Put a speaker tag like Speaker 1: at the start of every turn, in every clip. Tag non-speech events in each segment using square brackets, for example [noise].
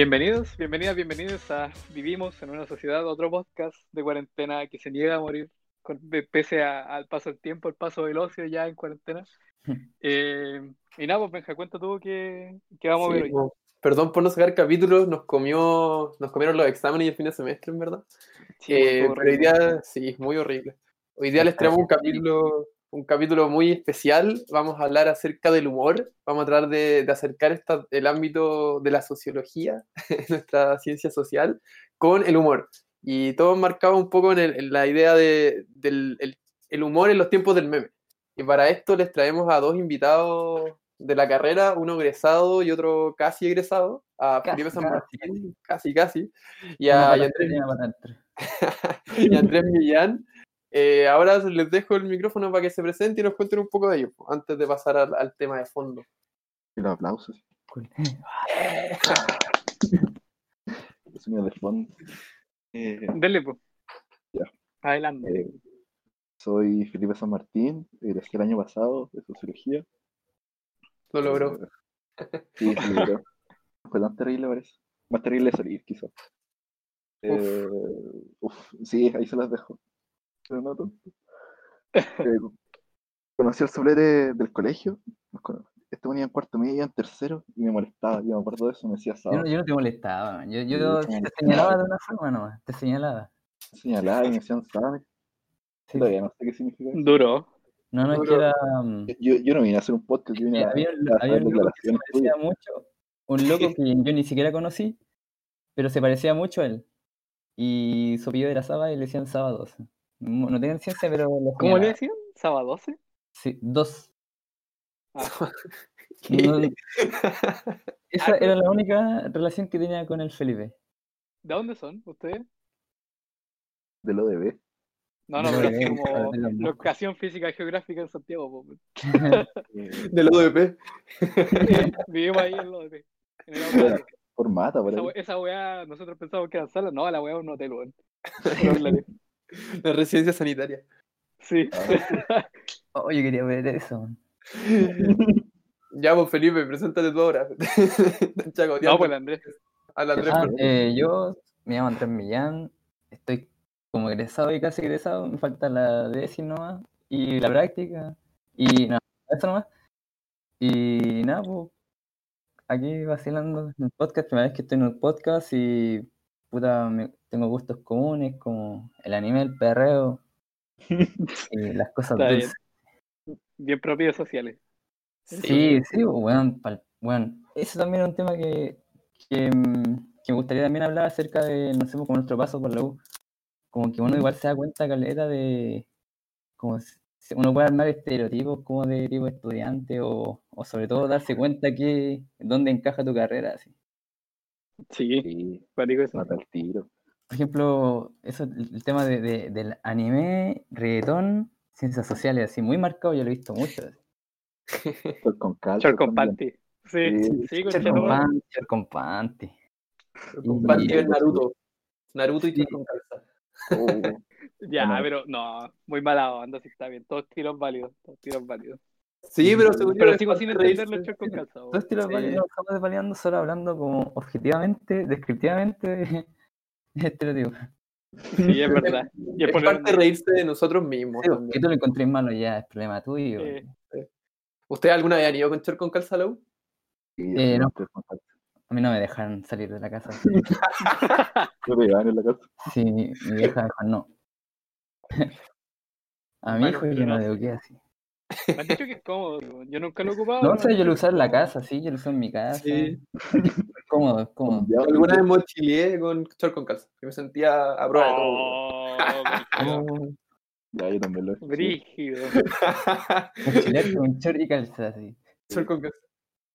Speaker 1: Bienvenidos, bienvenidas, bienvenidos a Vivimos en una sociedad, otro podcast de cuarentena que se niega a morir con, pese a- al paso del tiempo, el paso del ocio ya en cuarentena. [laughs] Eh, y nada, pues Benja, cuenta tú qué, qué vamos a ver
Speaker 2: Sí,
Speaker 1: hoy.
Speaker 2: como- perdón por no sacar capítulos, nos comió, nos comieron los exámenes y el fin de semestre, en verdad.
Speaker 1: Sí,
Speaker 2: Eh,
Speaker 1: estuvo
Speaker 2: pero hoy día, sí, es muy horrible. Hoy día les traemos un capítulo, un capítulo muy especial. Vamos a hablar acerca del humor. Vamos a tratar de, de acercar esta- el ámbito de la sociología, [laughs] nuestra ciencia social, con el humor. Y todo marcado un poco en, el- en la idea de, del el, el humor en los tiempos del meme. Y para esto les traemos a dos invitados de la carrera, uno egresado y otro casi egresado, a
Speaker 3: Casi,
Speaker 2: Felipe San. Martín, casi, casi, y a, [laughs] y a Andrés
Speaker 3: y
Speaker 2: y Andrés Millán. Eh, ahora les dejo el micrófono para que se presenten y nos cuenten un poco de ellos, antes de pasar al, al tema de fondo.
Speaker 4: Y [laughs] los aplausos.
Speaker 3: Cool.
Speaker 4: Los sonidos de fondo. Eh,
Speaker 1: Dele, pues.
Speaker 4: Ya.
Speaker 1: Adelante.
Speaker 4: eh, soy Felipe San Martín, egresé el año pasado de Sociología.
Speaker 2: Lo logró.
Speaker 4: Sí, sí, logró. [laughs] Fue tan terrible, parece. Más terrible salir, quizás. Eh, uf, sí, ahí se las dejo. Pero no tanto. Eh, conocí al soplete del colegio. Este venía en cuarto medio y en tercero y me molestaba. Yo me acuerdo de eso, me decía
Speaker 3: Yo,
Speaker 4: sábado.
Speaker 3: no- yo no te molestaba, man. yo, yo te señalaba de una forma nomás, te señalaba.
Speaker 4: señalaba y me decían sábado.
Speaker 3: Sí.
Speaker 4: Todavía no sé qué significa eso.
Speaker 1: Duro.
Speaker 3: No, no, es que
Speaker 2: Duro.
Speaker 3: era...
Speaker 4: Yo, yo no vine a hacer un podcast, yo vine a,
Speaker 3: había, un-
Speaker 4: a
Speaker 3: había
Speaker 4: hacer
Speaker 3: un loco que se parecía mucho, un loco que yo ni siquiera conocí, pero se parecía mucho a él. Y su apellido era Saba y le decían 2. No no tengo ciencia, pero lo
Speaker 1: ¿Cómo le decían? ¿Sábado 12?
Speaker 3: Sí, dos.
Speaker 1: Ah, [laughs]
Speaker 3: No, [laughs] esa
Speaker 1: Ah,
Speaker 3: era la única relación que tenía con el Felipe.
Speaker 1: ¿De dónde son ustedes?
Speaker 4: del ODB.
Speaker 1: No, no,
Speaker 3: De
Speaker 1: pero es como
Speaker 3: de la-
Speaker 1: locación física y geográfica en Santiago. po.
Speaker 4: eh,
Speaker 2: Del ODP.
Speaker 1: Vivimos ahí en lo de. En el
Speaker 4: por por
Speaker 1: Esa, weá, nosotros pensábamos que eran salas. No, la weá es un hotel, weón. [laughs] [laughs]
Speaker 2: La residencia sanitaria.
Speaker 1: Sí. [laughs]
Speaker 3: Oh, yo quería ver eso.
Speaker 2: Ya, pues Felipe, preséntate tú ahora. [laughs] Chaco,
Speaker 1: No, pues el Andrés.
Speaker 2: Al Andrés.
Speaker 3: Ah,
Speaker 2: por-
Speaker 3: eh, yo me llamo Andrés Millán, estoy como egresado y casi egresado, me falta la décima nomás, y la práctica, y nada, eso nomás. Y nada, pues, aquí vacilando en el podcast, primera vez que estoy en un podcast y puta, me- tengo gustos comunes como el anime, el perreo [laughs] y las cosas
Speaker 1: Está bien.
Speaker 3: dulces.
Speaker 1: Bien propios sociales.
Speaker 3: Sí, sí, pal- weón. Eso también es un tema que, que, que me gustaría también hablar acerca de, no sé, como nuestro paso por la U. Como que uno igual se da cuenta, caleta, de como uno puede armar estereotipos como de tipo estudiante o, o sobre todo darse cuenta que dónde encaja tu carrera. Así.
Speaker 1: Sí,
Speaker 4: Sí,
Speaker 1: eso.
Speaker 4: mata el tiro.
Speaker 3: Por ejemplo, eso, el el tema de, de- del anime, reggaetón, ciencias sociales, así muy marcado, yo lo he visto mucho.
Speaker 4: Short con.
Speaker 1: Short con panty. Sí,
Speaker 4: Sí,
Speaker 1: sí, con
Speaker 3: Short
Speaker 1: chato,
Speaker 3: con panty, short con panty.
Speaker 2: Compartido en Naruto. Naruto y
Speaker 3: Sí.
Speaker 2: con calza.
Speaker 4: Oh, [laughs]
Speaker 1: Ya,
Speaker 4: Bueno.
Speaker 1: pero no, muy mala onda, si está bien. Todos tiros válidos, todos tiros válidos.
Speaker 2: Sí, pero según yo
Speaker 1: Pero sigo sin
Speaker 2: de
Speaker 1: entender los
Speaker 2: reírse.
Speaker 1: short con calza. weón.
Speaker 3: Dos tiros
Speaker 2: Sí.
Speaker 3: válidos, no estamos desvaliando, solo hablando como objetivamente, descriptivamente [laughs] de estereotipos.
Speaker 1: Sí, es verdad. Y es poner
Speaker 2: parte de reírse de nosotros mismos.
Speaker 3: Sí,
Speaker 2: también.
Speaker 3: que tú lo encontrés malo ya es problema tuyo.
Speaker 2: ¿Ustedes alguna vez han ido con short con calza
Speaker 4: sí,
Speaker 3: Eh, no. A mí no me dejan salir de la casa.
Speaker 4: No te llevan en la casa.
Speaker 3: Sí, mi, mi vieja me dijo no. [laughs] A mi
Speaker 2: Bueno,
Speaker 3: hijo yo no
Speaker 1: no
Speaker 3: le eduqué así.
Speaker 1: Me han dicho que es cómodo. Yo nunca lo he ocupado.
Speaker 3: No, o sea, yo lo usé en la casa, sí, yo lo usé en mi casa.
Speaker 2: Sí.
Speaker 3: Es [laughs] cómodo, es cómodo.
Speaker 4: Ya,
Speaker 2: Alguna vez mochileé con short con calza. Que me sentía a prueba de todo.
Speaker 1: Oh,
Speaker 3: Oh, [laughs]
Speaker 4: Ya, yo también lo he hecho. sí.
Speaker 1: Brígido. [laughs]
Speaker 3: mochilear con short y calza, así.
Speaker 2: Short con calza.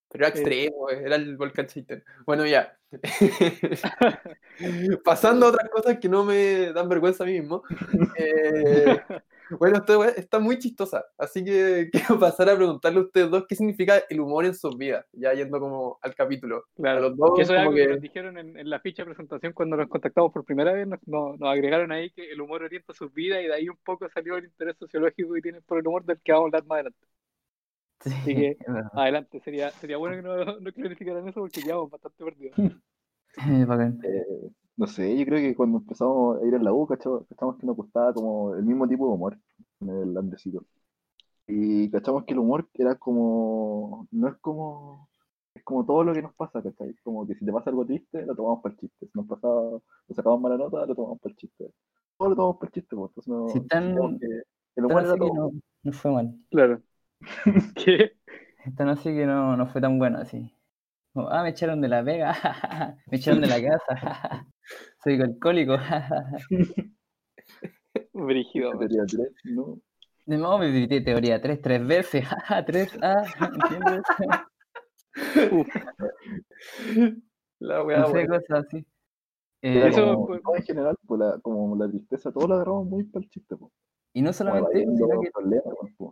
Speaker 2: Pero era
Speaker 1: Sí.
Speaker 2: extremo, eh, era el volcán Chaitén. Bueno, ya. Pasando a otras cosas que no me dan vergüenza a mí mismo. Eh, bueno, esto está muy chistosa, así que [laughs] quiero pasar a preguntarle a ustedes dos qué significa el humor en sus vidas, ya yendo como al capítulo. A
Speaker 1: Claro.
Speaker 2: los dos,
Speaker 1: Que eso es algo que
Speaker 2: que-
Speaker 1: nos dijeron en, en la ficha de presentación cuando nos contactamos por primera vez. Nos, nos- nos agregaron ahí que el humor orienta sus vidas y de ahí un poco salió el interés sociológico que tienen por el humor del que vamos a hablar más adelante.
Speaker 3: Sí,
Speaker 1: que- [laughs]
Speaker 3: es verdad.
Speaker 1: Adelante, sería, sería bueno que no, no clarificaran eso porque quedamos bastante perdidos. [laughs]
Speaker 3: Eh,
Speaker 4: no sé, yo creo que cuando empezamos a ir a la U, cachamos, cachamos que nos gustaba como el mismo tipo de humor en el Andresito. Y cachamos que el humor era como, no es como, es como todo lo que nos pasa, ¿cachai? Como que si te pasa algo triste, lo tomamos para el chiste. Si nos pasaba, nos sacamos mala nota, lo tomamos para el chiste. Todo lo tomamos para el chiste, pues. Entonces no,
Speaker 3: Si tan-
Speaker 4: que el humor era
Speaker 3: así que
Speaker 4: todo.
Speaker 3: no, no fue mal.
Speaker 1: Claro. [laughs] ¿Qué?
Speaker 3: Tan así que no, no fue tan bueno así. Como, ah, me echaron de la vega, [laughs] me echaron de la casa, [laughs] soy alcohólico. [laughs]
Speaker 1: Brígido.
Speaker 4: Teoría tres, ¿no?
Speaker 3: De nuevo me visité teoría 3 tres veces, 3 A, ¿entiendes?
Speaker 2: La weá,
Speaker 3: No sé,
Speaker 2: weá.
Speaker 3: cosas así. Eh,
Speaker 1: Eso,
Speaker 4: como,
Speaker 1: pues-
Speaker 4: no, en general, pues la, como la tristeza, todo lo agarramos muy para el chiste, pues.
Speaker 3: y no solamente eso, sino que
Speaker 4: problemas, pues.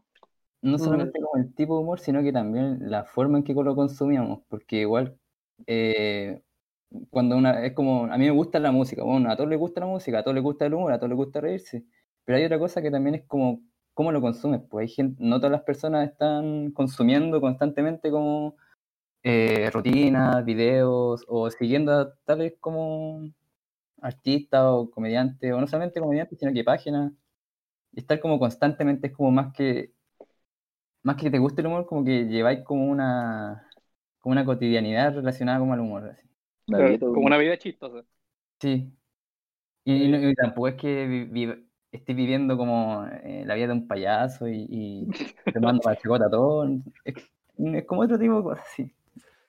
Speaker 3: No solamente como el tipo de humor, sino que también la forma en que lo consumíamos, porque igual eh, cuando una es como a mí me gusta la música, bueno, a todos les gusta la música, a todos les gusta el humor, a todos les gusta reírse, pero hay otra cosa que también es como cómo lo consumes, pues hay gente, no todas las personas están consumiendo constantemente como eh, rutinas, videos o siguiendo a tales como artistas o comediantes, o no solamente comediantes, sino que páginas. Y estar como constantemente es como más que más que te guste el humor, como que lleváis como una como una cotidianidad relacionada como al humor. Así.
Speaker 1: Claro, como una vida chistosa.
Speaker 3: Sí. Y, tampoco es que vi- viviendo como eh, la vida de un payaso y, y [laughs] tomando para chicota todo. Es, es como otro tipo de cosas, sí.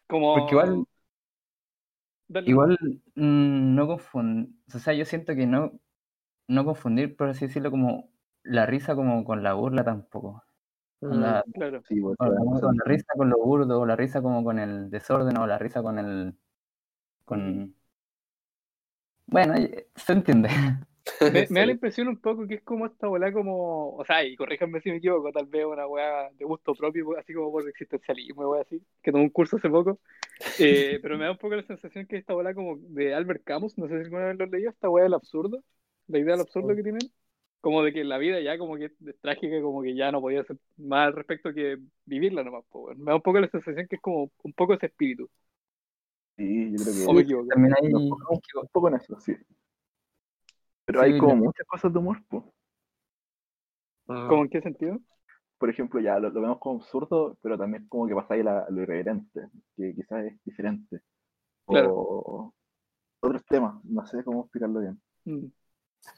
Speaker 1: Como...
Speaker 3: Porque igual,
Speaker 1: Dale.
Speaker 3: igual mm, no confundir, o sea, yo siento que no, no confundir, por así decirlo, como la risa como con la burla tampoco. Onda,
Speaker 1: Claro.
Speaker 4: Sí, pues,
Speaker 3: o la, risa con lo burdo, o la risa como con el desorden, o la risa con el... con... Bueno, eh, se entiende. [laughs]
Speaker 1: Me, me da la impresión un poco que es como esta bola como, o sea, y corríjanme si me equivoco, tal vez una weá de gusto propio, así como por existencialismo, weá así, que tomé un curso hace poco, [laughs] Eh, pero me da un poco la sensación que esta bola como de Albert Camus, no sé si alguna vez lo leído, esta weá del absurdo, la idea del absurdo que tienen, como de que la vida ya como que es trágica, como que ya no podía ser más al respecto que vivirla nomás, pues, me da un poco la sensación que es como un poco ese espíritu,
Speaker 4: Sí, yo creo que
Speaker 1: o me equivoco.
Speaker 3: También hay...
Speaker 4: nos enfocamos un poco en eso, sí. Pero
Speaker 3: Sí,
Speaker 4: hay como muchas cosas de humor, pues.
Speaker 1: ¿Cómo en qué sentido?
Speaker 4: Por ejemplo, ya lo, lo vemos como absurdo, pero también como que pasa ahí la- lo irreverente, que quizás es diferente.
Speaker 1: Claro.
Speaker 4: O otros temas, no sé cómo explicarlo bien.
Speaker 1: Mm.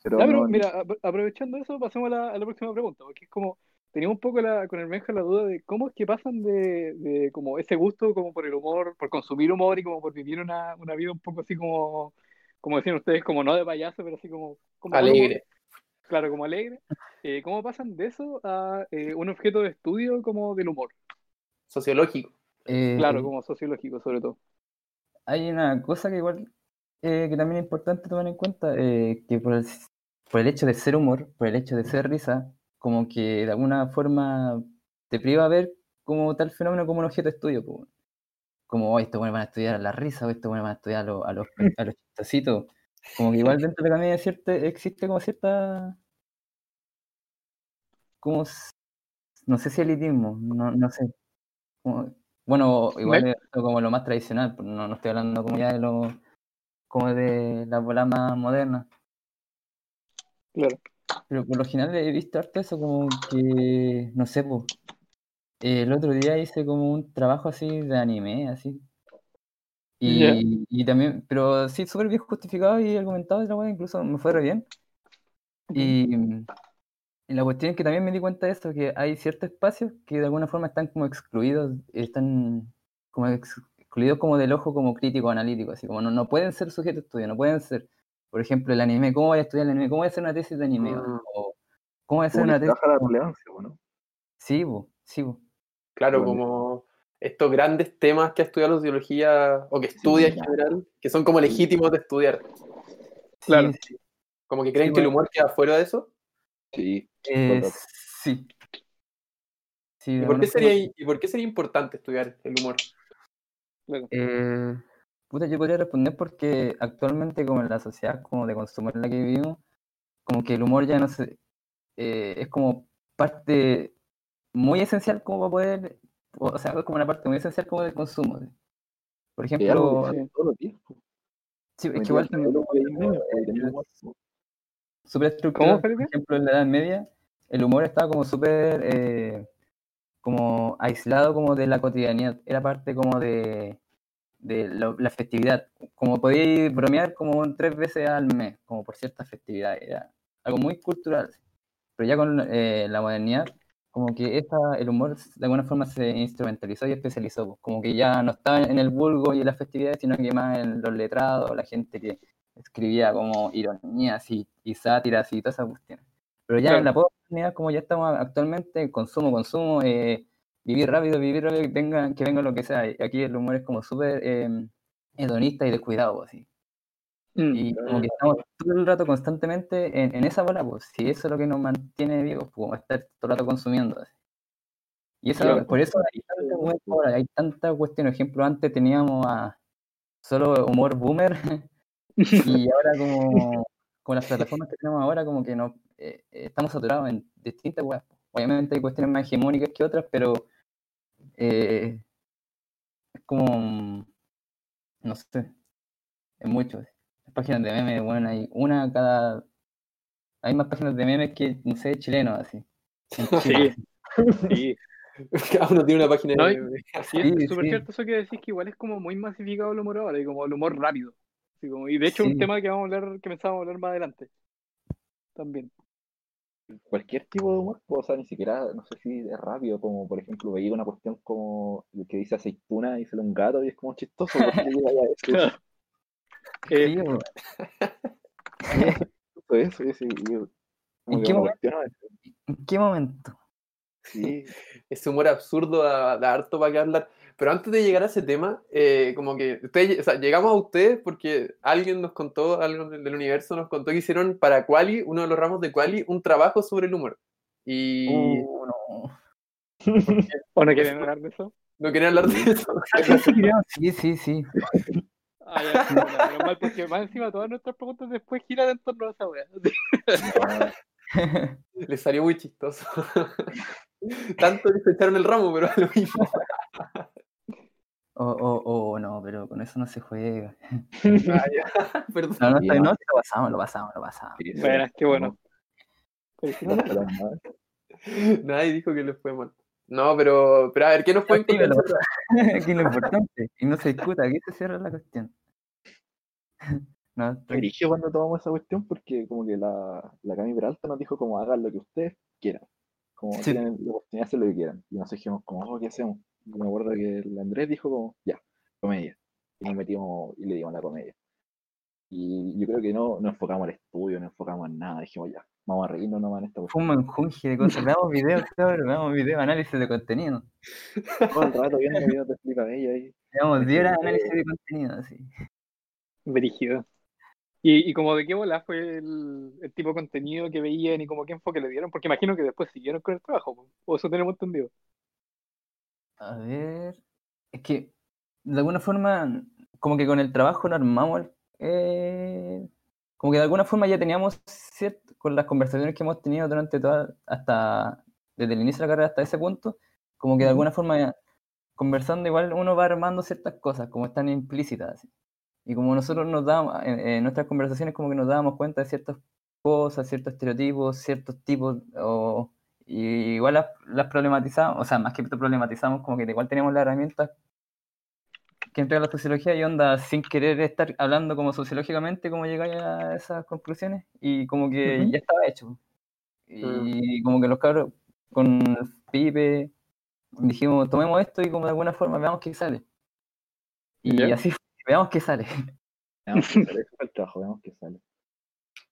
Speaker 4: Pero,
Speaker 1: Ya, pero
Speaker 4: no-
Speaker 1: mira, ap- aprovechando eso, pasemos a la, a la próxima pregunta, porque es como, teníamos un poco la, con el Benja la duda de cómo es que pasan de, de como ese gusto como por el humor, por consumir humor y como por vivir una, una vida un poco así como, como decían ustedes, como no de payaso, pero así como, como
Speaker 2: Alegre.
Speaker 1: claro, como alegre. Eh, ¿cómo pasan de eso a eh, un objeto de estudio como del humor?
Speaker 2: Sociológico.
Speaker 3: eh,
Speaker 1: Claro, como sociológico sobre todo.
Speaker 3: hay una cosa que igual eh, que también es importante tomar en cuenta, eh, que por el, por el hecho de ser humor, por el hecho de ser risa, como que de alguna forma te priva a ver como tal fenómeno como un objeto de estudio. po. Como, oh, estos buenos van a estudiar la risa, o estos buenos van a estudiar a los, a los, [laughs] a los chistositos. Como que igual dentro de la comedia cierta, existe como cierta... Como, no sé si elitismo, no, no sé. Como- bueno, igual como lo más tradicional, no, no estoy hablando como ya de lo como de las bolas más modernas.
Speaker 1: Claro.
Speaker 3: Pero por lo general he visto harto eso como que, no sé, pues, el otro día hice como un trabajo así de anime, así. Y, y también, pero sí, súper bien justificado y argumentado de la wea, incluso me fue re bien. Y, y la cuestión es que también me di cuenta de eso, que hay ciertos espacios que de alguna forma están como excluidos, están como ex- excluidos como del ojo como crítico, analítico, así como no, no pueden ser sujetos de estudio, no pueden ser, por ejemplo, el anime, ¿cómo voy a estudiar el anime? ¿Cómo voy a hacer una tesis de anime?
Speaker 2: Mm.
Speaker 3: O, ¿cómo voy a hacer una tesis?
Speaker 4: la relevancia, ¿no?
Speaker 3: Sí, bo, sí, bo.
Speaker 2: Claro,
Speaker 4: Bueno.
Speaker 2: como estos grandes temas que ha estudiado la sociología o que estudia en
Speaker 3: ya.
Speaker 2: general, que son como legítimos de estudiar.
Speaker 1: Claro.
Speaker 3: Sí, sí,
Speaker 2: Como que creen
Speaker 3: Sí,
Speaker 2: que el
Speaker 3: bueno.
Speaker 2: humor queda fuera de eso.
Speaker 4: Sí.
Speaker 3: eh, sí. Sí,
Speaker 2: ¿Y por, qué sería, ¿Y por qué sería importante estudiar el humor?
Speaker 1: Claro.
Speaker 3: Eh, puta, yo podría responder porque actualmente como en la sociedad como de consumo en la que vivimos, como que el humor ya no se, eh, es como parte muy esencial como para poder, o sea, es como una parte muy esencial como del consumo. ¿sí? Por ejemplo. Sí, es que igual súper estructurado. Por ejemplo, en la Edad Media, el humor estaba como súper eh, como aislado como de la cotidianidad. Era parte como de, de lo- la festividad. Como podíais bromear como tres veces al mes, como por ciertas festividades. Era algo muy cultural. Pero ya con eh, la modernidad, como que esa, el humor de alguna forma se instrumentalizó y especializó. pues, Como que ya no estaba en el vulgo y en las festividades, sino que más en los letrados, la gente que escribía como ironías y, y sátiras y todas esas cuestiones. Pero ya
Speaker 1: Claro.
Speaker 3: en la modernidad, como ya estamos actualmente, consumo, consumo, eh, vivir rápido, vivir rápido, que venga, que venga lo que sea. Aquí el humor es como súper eh, hedonista y descuidado, así.
Speaker 1: Mm.
Speaker 3: Y como que estamos todo el rato constantemente en, en esa bola, pues si eso es lo que nos mantiene vivos, pues como estar todo el rato consumiendo. así. Y eso,
Speaker 1: Claro.
Speaker 3: por eso hay tanta, cuestión ahora, hay tanta cuestión. Por ejemplo, antes teníamos a solo humor boomer [laughs] y ahora como, como las plataformas que tenemos ahora, como que no eh, estamos saturados en distintas webs. Obviamente hay cuestiones más hegemónicas que otras, pero eh, es como, no sé, es mucho. Las páginas de memes, bueno, hay una cada... Hay más páginas de memes que, no sé, chilenos, así. [laughs] Chile,
Speaker 1: Sí, [laughs]
Speaker 2: Cada uno tiene una página
Speaker 1: No,
Speaker 2: de...
Speaker 1: y- [laughs] sí,
Speaker 3: Sí,
Speaker 1: es súper
Speaker 3: sí.
Speaker 1: cierto eso que decís que igual es como muy masificado el humor ahora y como el humor rápido. Así como- y de hecho
Speaker 3: Sí.
Speaker 1: un tema que vamos a hablar, que pensábamos hablar más adelante. También.
Speaker 4: Cualquier tipo de humor, pues, o sea, ni siquiera, no sé si es rápido, como por ejemplo veía una cuestión como el que dice aceituna y sale un gato y es como chistoso, porque llega ya [laughs] eso,
Speaker 1: Eh, [laughs]
Speaker 3: sí, bueno.
Speaker 4: eso, eso, eso, y yo como
Speaker 3: ¿En
Speaker 4: que
Speaker 3: qué. ¿En qué momento?
Speaker 4: Sí, [laughs]
Speaker 2: ese humor absurdo da, da harto para que hablar. Pero antes de llegar a ese tema, eh, como que ustedes, o sea, llegamos a ustedes porque alguien nos contó, algo del, universo nos contó que hicieron para Quali, uno de los ramos de Quali, un trabajo sobre el humor. Y
Speaker 3: Uh, no. [laughs]
Speaker 1: ¿O no quieren hablar de eso?
Speaker 2: no quería hablar de eso. [laughs]
Speaker 3: Sí, sí, sí. [laughs]
Speaker 1: Ah, ya, bueno, menos mal, porque más encima todas nuestras preguntas después giran en torno a esa wea.
Speaker 4: no,
Speaker 2: Le salió muy chistoso. Tanto que se echaron el ramo, pero lo mismo.
Speaker 3: Oh, oh, oh, no, pero con eso no se juega.
Speaker 2: Ah. [laughs] Perdón.
Speaker 3: No, no,
Speaker 4: no.
Speaker 3: no, lo pasamos, lo pasamos, lo pasamos.
Speaker 4: sí,
Speaker 1: Bueno, qué bueno. [laughs]
Speaker 2: Nadie dijo que les fue mal. No, pero, pero a ver, ¿qué nos pueden contar? [laughs]
Speaker 3: Aquí lo importante, y no se discuta, aquí se cierra la cuestión. No,
Speaker 4: brígido cuando tomamos esa cuestión porque como que la, la Cami Peralta nos dijo como hagan lo que ustedes quieran. Como
Speaker 3: Sí.
Speaker 4: tienen la oportunidad de hacer lo que quieran. Y nos dijimos como, oh, ¿qué hacemos? Me acuerdo que el Andrés dijo como, ya, comedia. Y nos metimos y le dimos la comedia. Y yo creo que no nos enfocamos al estudio, no enfocamos en nada. Dijimos, ya, vamos a reírnos nomás en esta
Speaker 3: fue
Speaker 4: cuestión.
Speaker 3: un menjunje de cosas. Veamos videos, cabrón, veamos videos, análisis de contenido.
Speaker 4: Todo el rato viendo videos de Flipa Bella ahí.
Speaker 3: Veamos 10 horas de análisis de contenido, así.
Speaker 1: Brígido. ¿Y, y como de qué bola fue el, el tipo de contenido que veían y como qué enfoque le dieron? Porque imagino que después siguieron con el trabajo, o eso tenemos entendido.
Speaker 3: A ver. Es que, de alguna forma, como que con el trabajo no armamos el- eh, como que de alguna forma ya teníamos cierto, con las conversaciones que hemos tenido durante toda, hasta, desde el inicio de la carrera hasta ese punto, como que de alguna forma conversando igual uno va armando ciertas cosas, como están implícitas. así. Y como nosotros nos dábamos, en, en nuestras conversaciones como que nos dábamos cuenta de ciertas cosas, ciertos estereotipos, ciertos tipos, o, y igual las, las problematizamos, o sea, más que problematizamos, como que igual teníamos las herramientas que entrega la sociología y onda sin querer estar hablando como sociológicamente, como llegáis a esas conclusiones, y como que ya estaba hecho. Y como que los cabros con Pipe dijimos, tomemos esto y como de alguna forma veamos qué sale. Y
Speaker 1: Ya.
Speaker 3: así fue, veamos qué sale.
Speaker 4: Veamos qué sale. [laughs] El trabajo, veamos qué sale.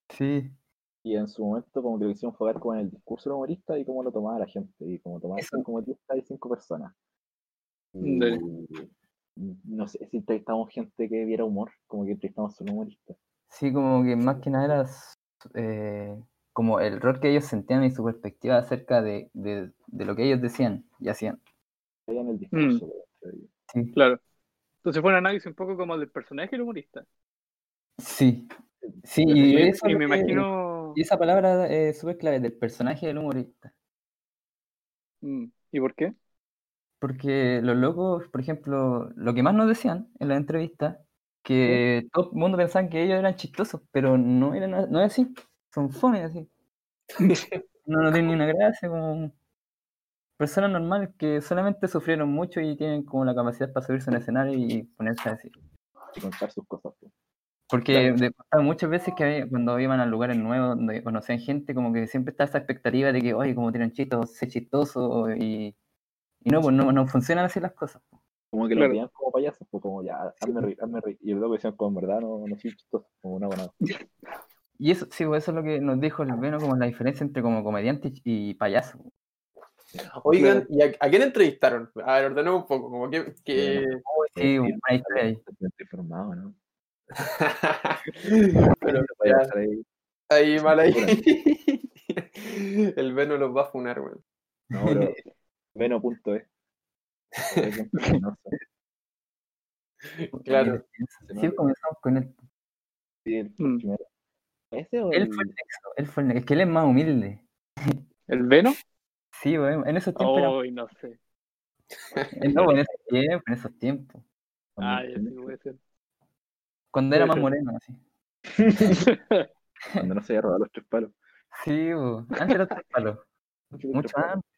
Speaker 3: Sí,
Speaker 4: Y en su momento como que lo enfocar como en el discurso del humorista y cómo lo tomaba la gente. Y como tomaba cinco humoristas y cinco personas. Y,
Speaker 1: Dale.
Speaker 4: no sé si entrevistamos gente que viera humor, como que entrevistamos solo humoristas.
Speaker 3: sí, como que más que nada era eh, como el rol que ellos sentían y su perspectiva acerca de, de, de lo que ellos decían y hacían.
Speaker 4: Veían el discurso. pero-
Speaker 3: Sí,
Speaker 1: Claro. Entonces fue un análisis un poco como del personaje del humorista.
Speaker 3: sí, sí,
Speaker 1: Y,
Speaker 3: eso es
Speaker 1: me
Speaker 3: que-
Speaker 1: imagino.
Speaker 3: Y esa palabra es súper clave del personaje del humorista.
Speaker 1: Mm, ¿Y por qué?
Speaker 3: Porque los locos, por ejemplo, lo que más nos decían en la entrevista que todo el mundo pensaba que ellos eran chistosos, pero no eran no es así. Son fones así. [laughs] No, no tienen ni una gracia, como personas normales que solamente sufrieron mucho y tienen como la capacidad para subirse a un escenario y ponerse a decir.
Speaker 4: Y contar sus cosas. pues.
Speaker 3: Porque de- pasaba muchas veces que cuando iban a lugares nuevos donde conocían gente, como que siempre está esa expectativa de que, oye, como tienen chistos, sé chistoso y, y no, pues no, no funcionan así las cosas.
Speaker 4: Como que
Speaker 1: Claro.
Speaker 4: los veían como payasos, pues como ya, hazme reír, hazme reír. Y luego decían como en verdad no, no soy chistoso, como una buena. [laughs]
Speaker 3: Y eso, sí, pues eso es lo que nos dijo el Veno, como la diferencia entre como comediante y payaso.
Speaker 2: Oigan, ¿y a, a quién entrevistaron? A ver, ordenemos un poco, como que... que...
Speaker 3: Sí, buena historia ahí.
Speaker 4: Informado, ¿no? [laughs]
Speaker 2: Pero
Speaker 4: Voy a ahí.
Speaker 2: ahí, mal ahí. [laughs] El Veno los va a funar, weón.
Speaker 4: No, pero Veno.es. [laughs]
Speaker 2: Claro.
Speaker 3: Sí, comenzamos con él.
Speaker 4: Sí, el
Speaker 1: Mm.
Speaker 4: primero. ¿Ese o
Speaker 3: Él
Speaker 4: el-
Speaker 3: fue el nexo, él fue el nexo. Es que él es más humilde.
Speaker 1: ¿El Veno?
Speaker 3: Sí, weón, en esos tiempos. era-
Speaker 1: Hoy no sé.
Speaker 3: no, en esos tiempos, en esos tiempos.
Speaker 1: Ah, ya sí puede ser.
Speaker 3: Cuando era más moreno, así.
Speaker 4: Cuando no se había robado los tres palos.
Speaker 3: Sí, bo. antes era tres palos. [laughs] Mucho antes.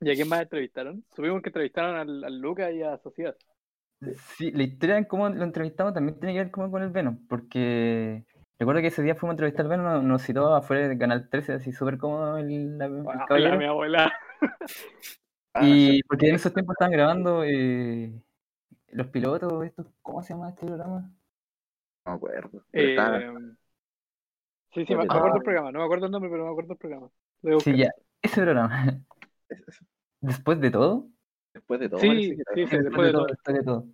Speaker 1: ¿Y a quién más entrevistaron? Supimos que entrevistaron al, al Lucas y a Sociedad.
Speaker 3: Sí, la historia en cómo lo entrevistamos también tiene que ver como con el Venom, porque recuerdo que ese día fuimos a entrevistar al Venom, nos, nos citó afuera del canal 13, así súper cómodo el, la- el
Speaker 1: Hola,
Speaker 3: caballero.
Speaker 1: mi abuela.
Speaker 4: Ah,
Speaker 3: Y porque en esos tiempos estaban grabando eh, los pilotos, estos, ¿cómo se llama este programa?
Speaker 4: No me acuerdo.
Speaker 1: Eh, sí, sí, me, me
Speaker 4: Ah.
Speaker 1: acuerdo el programa. No me acuerdo el nombre, pero me acuerdo el programa.
Speaker 3: Sí, ya, ese programa.
Speaker 4: es- es-
Speaker 3: Después de todo,
Speaker 4: Después de todo,
Speaker 1: Sí, sí, sí, después de todo.
Speaker 3: después de todo.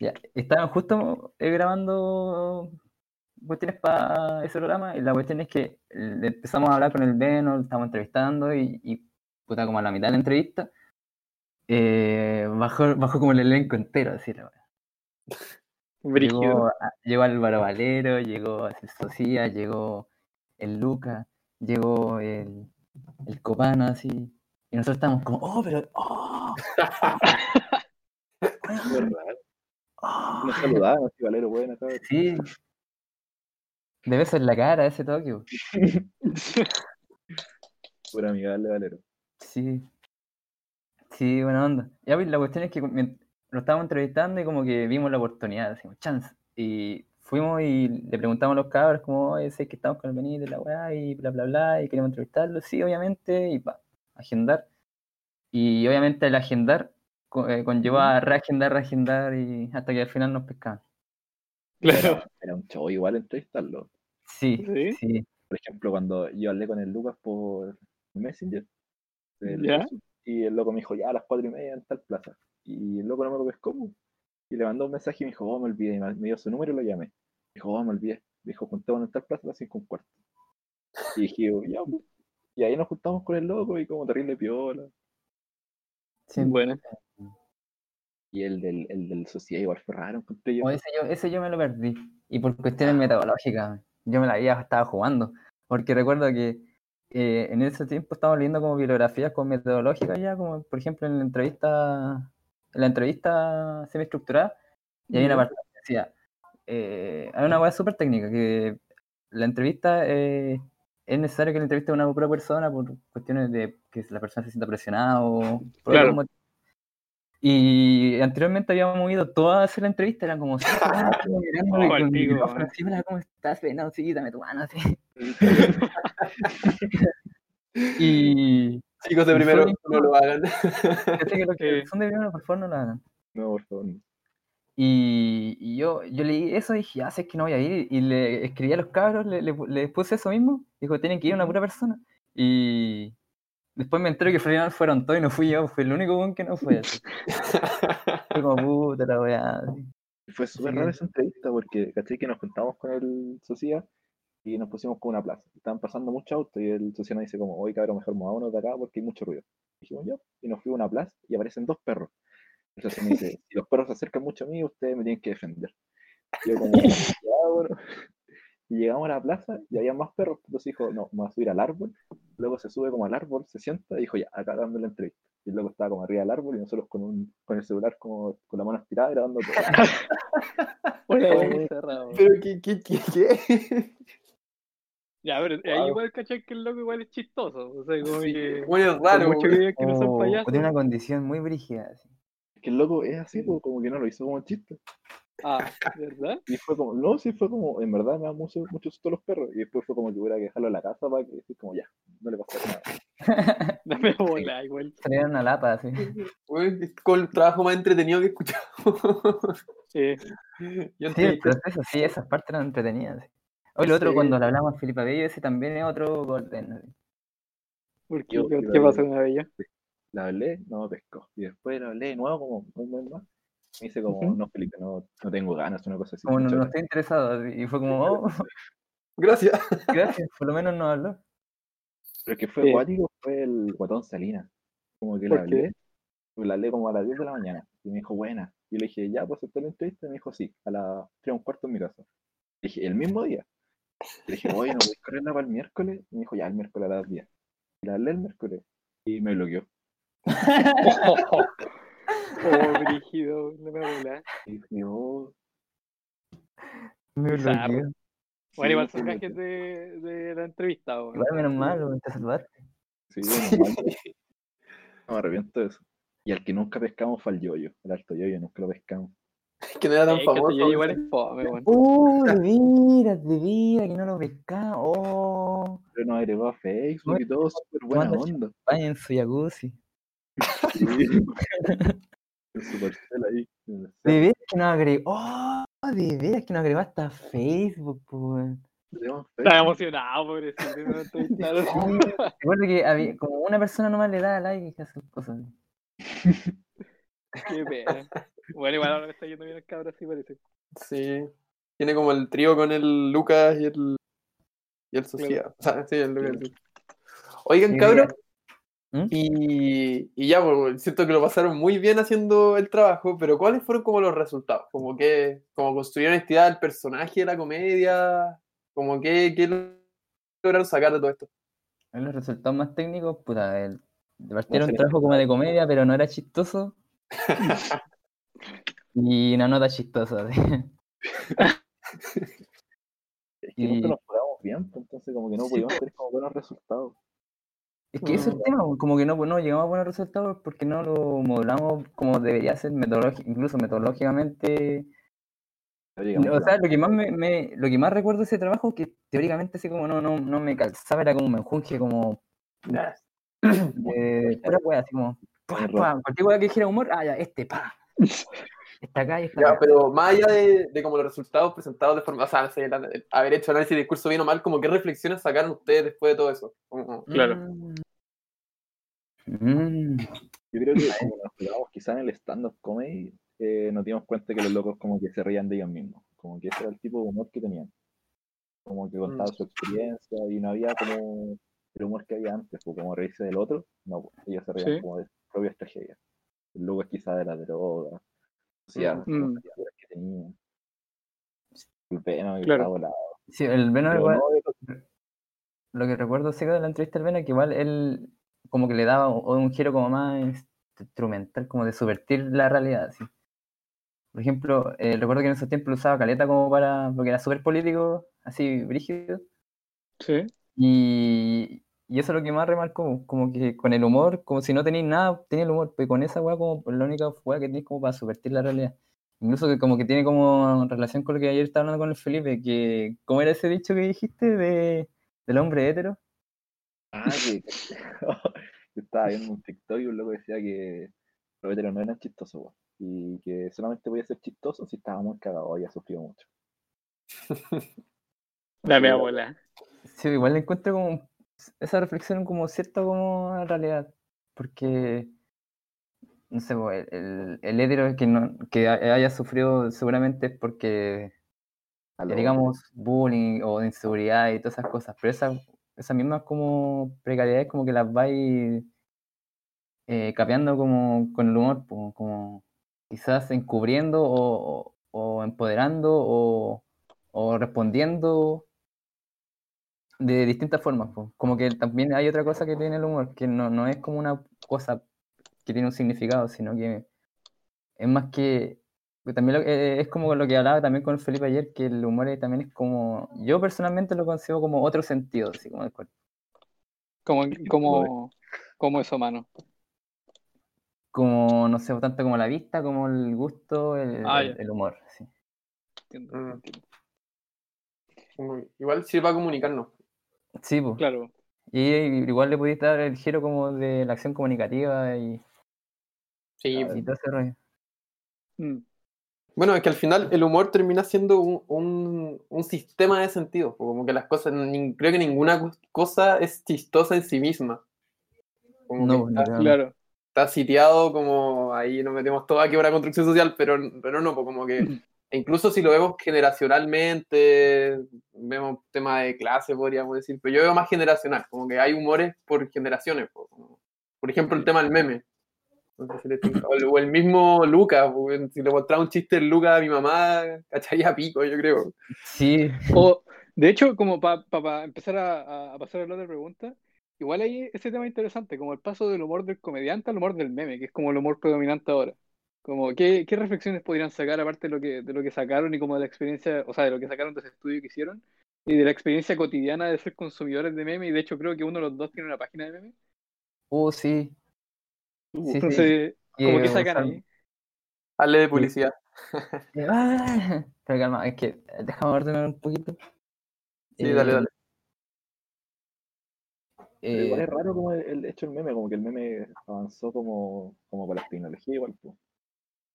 Speaker 3: Ya, estaban justo eh, grabando cuestiones para ese programa y la cuestión es que empezamos a hablar con el Beno, lo estábamos entrevistando y, y puta, como a la mitad de la entrevista eh, bajó, bajó como el elenco entero, así la. Llegó, llegó Álvaro Valero, llegó Socia, llegó el Luca, llegó el, el Copano, así. Y nosotros estábamos como, oh, pero, oh, [laughs] oh".
Speaker 4: Nos saludaban, así, Valero, buena, cabrón.
Speaker 3: Sí. De beso en la cara ese Tokio. [laughs]
Speaker 4: Pura amigable, Valero.
Speaker 3: Sí. Sí, buena onda. Ya, pues, la cuestión es que lo estábamos entrevistando y como que vimos la oportunidad, decimos, chance. Y fuimos y le preguntamos a los cabros como, oye, sé que estamos con el Benito y la weá y bla, bla, bla, y queremos entrevistarlo. Sí, obviamente, y pa, agendar. Y obviamente el agendar eh, conllevó a reagendar, reagendar y hasta que al final nos pescaban.
Speaker 1: Claro.
Speaker 4: Era un show igual entrevistarlo.
Speaker 3: Sí,
Speaker 1: ¿Sí?
Speaker 3: sí.
Speaker 4: Por ejemplo, cuando yo hablé con el Lucas por Messenger,
Speaker 1: ¿Ya?
Speaker 4: Y el loco me dijo, ya a las cuatro y media en tal plaza. Y el loco no me lo pescó. Y le mandó un mensaje y me dijo, oh, me olvidé. Y me dio su número y lo llamé. Me dijo, oh, me olvidé. Me dijo, juntémonos en tal plaza a las cinco y un cuarto. Y dije, ya, pues. Y ahí nos juntamos con el loco y como terrible piola.
Speaker 3: sí.
Speaker 1: Bueno.
Speaker 4: Y el del, el del Sociedad igual fue raro, encontré yo.
Speaker 3: O ese yo, ese yo me lo perdí. Y por cuestiones metodológicas, yo me la había estaba jugando. Porque recuerdo que eh, en ese tiempo estábamos leyendo como bibliografías con metodológicas ya, como por ejemplo en la entrevista, en la entrevista semiestructurada, y hay una parte que decía, eh, hay una cosa súper técnica, que la entrevista eh, es necesario que la entrevista a una pura persona por cuestiones de que la persona se sienta presionada o por
Speaker 1: Claro.
Speaker 3: algún motivo. Y anteriormente habíamos ido todas a hacer la entrevista, eran como como y
Speaker 1: Oh, al
Speaker 3: con el
Speaker 1: pico,
Speaker 3: micrófono
Speaker 1: man.
Speaker 3: así, "Hola, ¿cómo estás? No, sí, dame tu mano, así. [laughs] [laughs] Y
Speaker 2: Chicos de primero,
Speaker 3: fue-
Speaker 2: no lo hagan. [laughs]
Speaker 3: que los que son de primero, por favor, no lo hagan.
Speaker 4: No, por favor. no.
Speaker 3: Y, y yo, yo leí eso y dije, ah, sé que no voy a ir. Y le escribí a los cabros, le, le, le puse eso mismo. Dijo, tienen que ir una pura persona. Y después me enteré que al final fueron todos y no fui yo, fui el único que no fue. Así. [laughs] Fue como puta la weá.
Speaker 4: Fue súper
Speaker 3: Sí.
Speaker 4: rara esa entrevista porque, caché que nos juntamos con el Socia y nos pusimos con una plaza. Estaban pasando muchos autos y el Socia nos dice como, oye cabrón, mejor movámonos de acá porque hay mucho ruido. Y dijimos yo, y nos fuimos a una plaza y aparecen dos perros. El Socia me dice, [laughs] si los perros se acercan mucho a mí, ustedes me tienen que defender. Y yo como, [laughs] ya, bueno. Y llegamos a la plaza y había más perros. Entonces dijo, no, me voy a subir al árbol Luego se sube como al árbol, se sienta y dijo, ya, acá dando la entrevista. Y luego estaba como arriba del árbol y nosotros con, un, con el celular como con la mano estirada grabando todo. [laughs]
Speaker 1: Hola.
Speaker 2: Pero qué, qué, qué, qué.
Speaker 1: Ya, pero ahí
Speaker 2: Wow.
Speaker 1: igual, ¿cachai? Que el loco igual es chistoso. O sea, como que.
Speaker 2: Bueno, es raro.
Speaker 1: muchos videos que no son
Speaker 3: O, o
Speaker 1: payasos.
Speaker 3: tiene una condición muy brígida. así.
Speaker 4: Es que el loco es así, pues, como que no lo hizo como chiste.
Speaker 1: Ah, ¿verdad?
Speaker 4: Y fue como, no, sí fue como, en verdad me da mucho, mucho susto los perros. Y después fue como que hubiera que dejarlo en la casa para que decir como ya, no le pasa nada. [laughs] [laughs]
Speaker 1: Dame bola, igual.
Speaker 3: Da una lata así.
Speaker 2: Bueno, es con el trabajo más entretenido que he escuchado.
Speaker 1: Eh,
Speaker 2: Yo
Speaker 3: Sí, el proceso, sí, esas partes eran entretenidas. Hoy lo otro, cuando le hablamos a Felipe Bello, ese también es otro golden.
Speaker 1: ¿Por qué?
Speaker 4: Yo-
Speaker 1: ¿Qué,
Speaker 4: yo-
Speaker 1: qué pasó con la bella?
Speaker 4: La hablé, no me pescó. Y después la hablé de nuevo como un mes más. Me dice como, no, Felipe, no, no tengo ganas, una cosa así.
Speaker 3: Como no,
Speaker 4: muchas
Speaker 3: no
Speaker 4: gracias".
Speaker 3: estoy interesado. Y fue como, oh, [laughs]
Speaker 2: Gracias.
Speaker 3: gracias, por lo menos no habló.
Speaker 4: Pero el que fue
Speaker 1: Sí.
Speaker 4: acuático fue el guatón Salinas. Como que
Speaker 1: ¿Por
Speaker 4: la hablé, pues la hablé como a las 10 de la mañana. Y me dijo, buena. Y le dije, ya, pues aceptar la entrevista. Y me dijo, sí, a las 3 un cuarto en mi casa. Le dije, el mismo día. Le dije, oye, ¿no voy a correrla para el miércoles? Y me dijo, ya, el miércoles a las 10. Y la hablé el miércoles. Y me bloqueó.
Speaker 1: Oh, [laughs] brígido, no me bola.
Speaker 4: Y dije, oh,
Speaker 3: Me bloqueó.
Speaker 1: Bueno, igual son
Speaker 4: me
Speaker 1: gajes de, de la entrevista, weón.
Speaker 3: Igual menos mal, lo te salvaste.
Speaker 4: Sí, bueno, mal. No me arrepiento de eso. Y al que nunca pescamos fue al yoyo, el alto yoyo, nunca lo pescamos. [laughs]
Speaker 2: Que no era tan
Speaker 1: este
Speaker 2: famoso.
Speaker 1: yo igual es fome, weón.
Speaker 3: Oh, de veras, de veras, que no lo pescaba. Oh,
Speaker 4: Pero nos agregó a Facebook y todo, súper buena onda.
Speaker 3: vaya en su jacuzzi. [laughs]
Speaker 4: Sí. El supercell ahí. en
Speaker 3: De veras que nos agregó. Oh, de veras que nos agregó hasta Facebook, pues. weón.
Speaker 1: Estaba emocionado, pobrecito.
Speaker 3: Recuerdo que había, como una persona nomás le daba like y esas cosas. [laughs] [laughs]
Speaker 1: Qué pena. Bueno, igual ahora me está yendo bien el cabro, así parece.
Speaker 2: Sí. Tiene como el trío con el Lucas y el. Y el Sofía. O sea, sí, el Lucas. y el- Oigan,
Speaker 3: Sí,
Speaker 2: cabros.
Speaker 3: ¿Mm?
Speaker 2: Y, y ya, pues, siento que lo pasaron muy bien haciendo el trabajo, pero ¿cuáles fueron como los resultados? Como que, como construyeron la identidad del personaje de la comedia, como que, ¿qué lograron sacar de todo esto?
Speaker 3: Los resultados más técnicos, puta, el, era un trabajo como de comedia, pero no era chistoso. Y una nota chistosa. [laughs]
Speaker 4: Es que nunca
Speaker 3: Y-
Speaker 4: nos pagamos bien, pues, entonces como que no
Speaker 3: Sí,
Speaker 4: podíamos
Speaker 3: po.
Speaker 4: tener como buenos resultados.
Speaker 3: Es que ese es el tema, pues, como que no, no llegamos a buenos resultados porque no lo modelamos como debería ser, incluso metodológicamente.
Speaker 4: No
Speaker 3: O sea, lo que más me, me- lo que más recuerdo de ese trabajo, que teóricamente así como no, no, no me calzaba, era como un menjunje como [clears throat] de pura wea, así como pa,
Speaker 4: Error.
Speaker 3: pa, cualquier wea que dijera humor, ah ya, este pa. Está acá y está
Speaker 2: Ya,
Speaker 3: acá.
Speaker 2: pero más allá de, de como los resultados presentados de forma, o sea, haber hecho análisis de discurso bien o mal, como qué reflexiones sacaron ustedes después de todo eso.
Speaker 1: Claro.
Speaker 3: Mm. Mm.
Speaker 4: Yo creo que como nos jugábamos quizás en el stand-up comedy, eh, nos dimos cuenta que los locos como que se reían de ellos mismos. Como que ese era el tipo de humor que tenían. Como que contaban su experiencia y no había como el humor que había antes, o como reírse del otro. No, pues, ellos se reían
Speaker 1: Sí.
Speaker 4: como de propias tragedias. Es quizás de la droga, o sea,
Speaker 1: Mm.
Speaker 4: las criaturas que tenían. El el
Speaker 1: Claro.
Speaker 4: volado.
Speaker 3: Sí, el Venom igual,
Speaker 4: no
Speaker 3: lo que recuerdo sí de la entrevista del Venom, que igual él como que le daba un, un giro como más inst- instrumental, como de subvertir la realidad, así. Por ejemplo, eh, recuerdo que en esos tiempos lo usaba Caleta como para, porque era súper político, así, brígido,
Speaker 1: Sí.
Speaker 3: y, y eso es lo que más remarcó, como que con el humor, como si no tenéis nada, tenía el humor, pero con esa weá como la única weá que tenéis como para subvertir la realidad. Incluso que como que tiene como relación con lo que ayer estaba hablando con el Felipe, que ¿cómo era ese dicho que dijiste de, del hombre hétero?
Speaker 4: Ah, que [laughs] yo estaba viendo un TikTok y un loco decía que los veteranos no eran chistosos, weón, y que solamente podía ser chistoso si estaba muy cagado y había sufrido mucho.
Speaker 1: Dame a bola.
Speaker 3: Sí, igual le encuentro como esa reflexión como cierta como realidad, porque no sé, el, el, hétero que no que ha- haya sufrido seguramente es porque
Speaker 4: lo-
Speaker 3: digamos bullying o inseguridad y todas esas cosas, pero esas esas mismas como precariedades como que las vais eh, capeando como con el humor, como quizás encubriendo o, o- o empoderando o, o respondiendo de distintas formas. po. Como que también hay otra cosa que tiene el humor, que no, no es como una cosa que tiene un significado, sino que es más que... También lo- eh, es como lo que hablaba también con Felipe ayer, que el humor también es como... Yo personalmente lo consigo como otro sentido, así como el cuerpo.
Speaker 1: Como, como, como eso, mano.
Speaker 3: Como, no sé, tanto como la vista, como el gusto, el,
Speaker 1: Ah,
Speaker 3: el-
Speaker 1: ya.
Speaker 3: el humor. sí.
Speaker 1: Entiendo,
Speaker 2: Mm.
Speaker 1: entiendo.
Speaker 2: Igual sirve para comunicarnos.
Speaker 3: Sí, pues.
Speaker 1: Claro.
Speaker 3: Y igual le pudiste dar el giro como de la acción comunicativa y,
Speaker 2: Sí,
Speaker 3: y todo ese rollo.
Speaker 1: Mm.
Speaker 2: Bueno, es que al final el humor termina siendo un, un- un sistema de sentidos, como que las cosas, creo que ninguna co- cosa es chistosa en sí misma. Como
Speaker 3: No, no,
Speaker 2: está,
Speaker 3: no.
Speaker 1: Claro.
Speaker 2: está sitiado como ahí nos metemos todos aquí a una construcción social, pero, pero no, pues como que e incluso si lo vemos generacionalmente, vemos tema de clase, podríamos decir, pero yo veo más generacional, como que hay humores por generaciones. por ejemplo, el tema del meme. O, el, mismo Lucas, si le mostraba un chiste el Lucas a mi mamá, cacharía pico, yo creo.
Speaker 3: Sí,
Speaker 1: O, de hecho, como para empezar a, a- a pasar a la otra pregunta, igual hay ese tema interesante, como el paso del humor del comediante al humor del meme, que es como el humor predominante ahora. Como, ¿qué, qué reflexiones podrían sacar aparte de lo que, de lo que sacaron y como de la experiencia, o sea, de lo que sacaron de ese estudio que hicieron y de la experiencia cotidiana de ser consumidores de meme? Y de hecho creo que uno de los dos tiene una página de meme.
Speaker 3: uh, sí. Sí, sí.
Speaker 1: Entonces, ¿cómo que sacan ahí?
Speaker 2: Hazle de publicidad.
Speaker 3: Ah, [laughs] Pero calma, es que eh, déjame ordenar un poquito.
Speaker 2: Sí, dale,
Speaker 3: Eh,
Speaker 2: dale.
Speaker 4: Igual
Speaker 3: eh,
Speaker 4: es raro como el, el hecho del meme, como que el meme avanzó como, como con la tecnología igual, pues.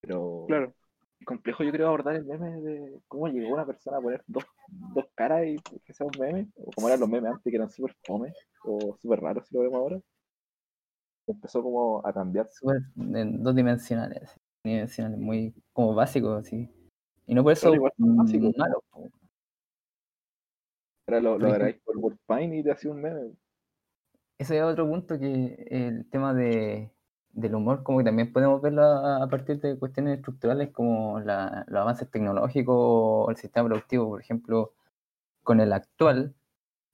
Speaker 4: Pero
Speaker 1: Claro.
Speaker 4: es complejo yo creo abordar el meme de cómo llegó una persona a poner dos, dos caras y que sea un meme, o como eran los memes antes que eran súper fome, o súper raros si lo vemos ahora. Empezó como a cambiar.
Speaker 3: súper en dos dimensionales, dimensionales, muy como básicos, así. Y no por eso
Speaker 4: igual
Speaker 3: mm, malo.
Speaker 4: Ahora lo, lo
Speaker 3: Por
Speaker 4: agarráis por Wolfine y te hacía un meme.
Speaker 3: Ese es otro punto que el tema de, del humor, como que también podemos verlo a, a partir de cuestiones estructurales como la- los avances tecnológicos o el sistema productivo, por ejemplo, con el actual,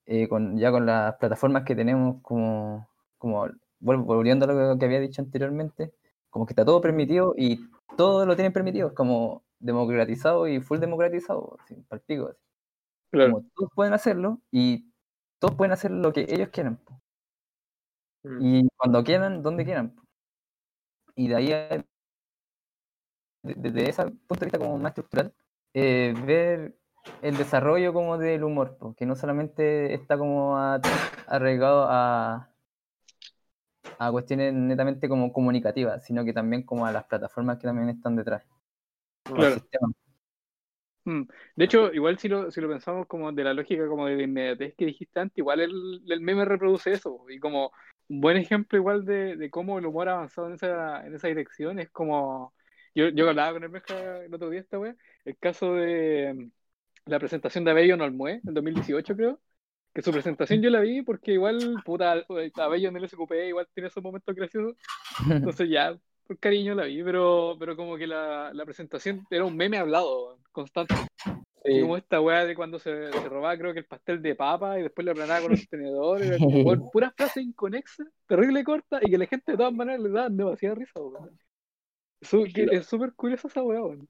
Speaker 3: eh, con, ya con las plataformas que tenemos como, como volviendo a lo que había dicho anteriormente, como que está todo permitido y todo lo tienen permitido, como democratizado y full democratizado, pico, así.
Speaker 1: Claro.
Speaker 3: Como todos pueden hacerlo y todos pueden hacer lo que ellos quieran.
Speaker 2: Mm.
Speaker 3: Y cuando quieran, donde quieran. Y de ahí, desde ese punto de vista como más estructural, eh, ver el desarrollo como del humor, po, que no solamente está como a- arraigado a, a cuestiones netamente como comunicativas, sino que también como a las plataformas que también están detrás.
Speaker 1: Claro. Mm. De hecho, igual si lo, si lo pensamos como de la lógica como de la inmediatez que dijiste antes, igual el, el meme reproduce eso. Y como un buen ejemplo igual de, de cómo el humor ha avanzado en esa, en esa dirección. Es como, yo, yo hablaba con el Meja el otro día esta wea, el caso de mm, la presentación de Abello en Olmué, en 2018 creo, que su presentación yo la vi porque igual, puta, Abello en el SQP igual tiene esos momentos graciosos, [laughs] entonces ya, por cariño la vi, pero, pero como que la, la presentación era un meme hablado, constante.
Speaker 2: Sí.
Speaker 1: Como esta weá de cuando se, se robaba, creo que el pastel de papa y después lo aplanaba con los [laughs] tenedores, era como, weón, pura frase inconexa, terrible corta y que la gente de todas maneras le daban demasiada risa, weón. Su- que es súper curiosa esa weá, weón.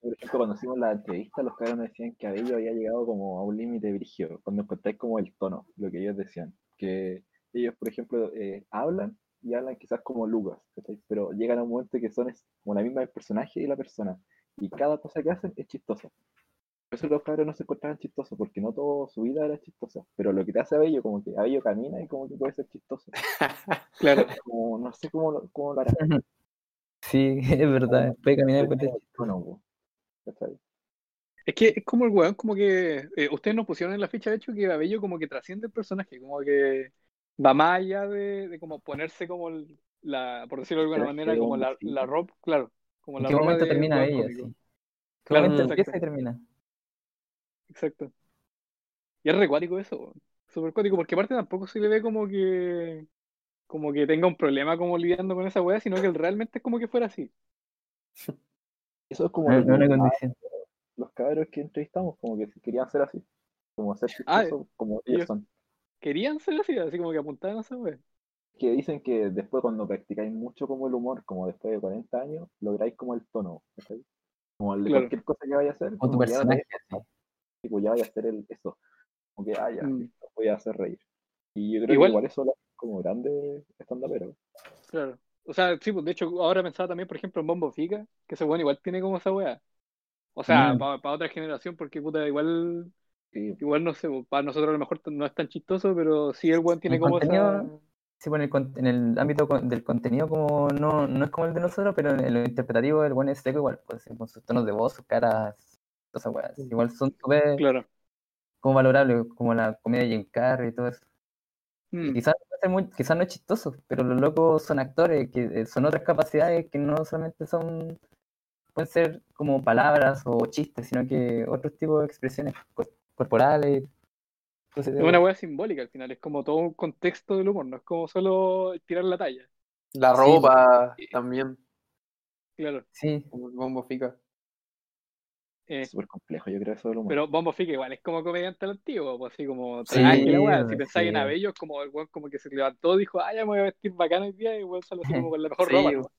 Speaker 4: Por ejemplo, cuando hicimos la entrevista, los cabros nos decían que Abello había llegado como a un límite brígido, cuando encontráis como el tono, lo que ellos decían. Que ellos, por ejemplo, eh, hablan y hablan quizás como Lucas, ¿cachai? pero llegan a un momento que son es, como la misma del personaje y la persona, y cada cosa que hacen es chistosa. Por eso los cabros no se encontraban chistosos, porque no toda su vida era chistosa, pero lo que te hace Abello, como que Abello camina y como que puede ser chistoso. [laughs]
Speaker 1: Claro.
Speaker 4: Como, no sé cómo lo, cómo lo hará.
Speaker 3: Sí, [laughs] es verdad, puede caminar
Speaker 4: el tono, po, ¿cachai?
Speaker 1: Es que es como el weón, como que eh, ustedes nos pusieron en la ficha de hecho que Abello como que trasciende el personaje, como que va más allá de, de como ponerse como el- la, por decirlo de alguna manera, como la, la ropa, claro, como
Speaker 3: ¿En
Speaker 1: la
Speaker 3: qué
Speaker 1: ropa
Speaker 3: momento
Speaker 1: de
Speaker 3: termina ella? Sí. ¿Qué
Speaker 1: Claro,
Speaker 3: momento empieza y termina?
Speaker 1: Exacto. Y es recuático eso. Súper cuático, porque aparte tampoco se le ve como que como que tenga un problema como lidiando con esa weá, sino que él realmente es como que fuera así. [laughs]
Speaker 4: Eso es como
Speaker 3: No,
Speaker 4: lo que
Speaker 3: no condición.
Speaker 4: los cabros que entrevistamos, como que querían ser así. como ser
Speaker 1: Ah,
Speaker 4: como
Speaker 1: ellos
Speaker 4: son.
Speaker 1: Querían ser así, así como que apuntaban a esa wea.
Speaker 4: Que dicen que después cuando practicáis mucho como el humor, como después de 40 años, lográis como el tono, ¿cachai? Como el de
Speaker 1: Claro.
Speaker 4: cualquier cosa que vaya a hacer,
Speaker 3: tu
Speaker 4: como ya no te
Speaker 3: personaje,
Speaker 4: vaya a forzar, tipo, ya vaya a hacer el, eso. Como que, ah, ya,
Speaker 1: Mm,
Speaker 4: listo, voy a hacer reír. Y yo creo
Speaker 1: Igual-
Speaker 4: que igual eso hace como grande estando pero
Speaker 1: claro. O sea, sí, pues de hecho, ahora pensaba también, por ejemplo, en Bombo Fica, que ese weón igual tiene como esa wea. O sea,
Speaker 3: Mm.
Speaker 1: para otra generación, porque puta, igual,
Speaker 4: Sí,
Speaker 1: igual no sé, para nosotros a lo mejor no es tan chistoso, pero sí el weón tiene
Speaker 3: El
Speaker 1: como
Speaker 3: contenido-
Speaker 1: esa.
Speaker 3: Sí, bueno, en el, con- en el ámbito del contenido como no, no es como el de nosotros, pero en lo interpretativo el buen es seco igual, pues, con sus tonos de voz, sus caras, esas weas. Igual son súper
Speaker 1: Claro.
Speaker 3: como valorables, como la comedia de Jim Carrey y todo eso.
Speaker 1: Mm,
Speaker 3: quizás muy- quizás no es chistoso, pero los locos son actores, que eh, son otras capacidades que no solamente son, pueden ser como palabras o chistes, sino que otros tipos de expresiones cor- corporales. de-
Speaker 1: Es una wea simbólica al final, es como todo un contexto del humor, no es como solo tirar la talla.
Speaker 2: La
Speaker 3: Sí,
Speaker 2: ropa también,
Speaker 1: Claro.
Speaker 3: Sí,
Speaker 2: como el bombo fica.
Speaker 1: Eh,
Speaker 4: súper complejo, yo creo eso del humor.
Speaker 1: pero Bombo Fica igual es como comediante al antiguo, pues así como
Speaker 3: Sí,
Speaker 1: traje la wea. Si pensáis en
Speaker 3: sí.
Speaker 1: Abello, es como el weón como que se levantó, dijo, ah, ya me voy a vestir bacano hoy día, y el weón sale así como con la mejor [laughs]
Speaker 2: Sí,
Speaker 1: ropa. ¿no?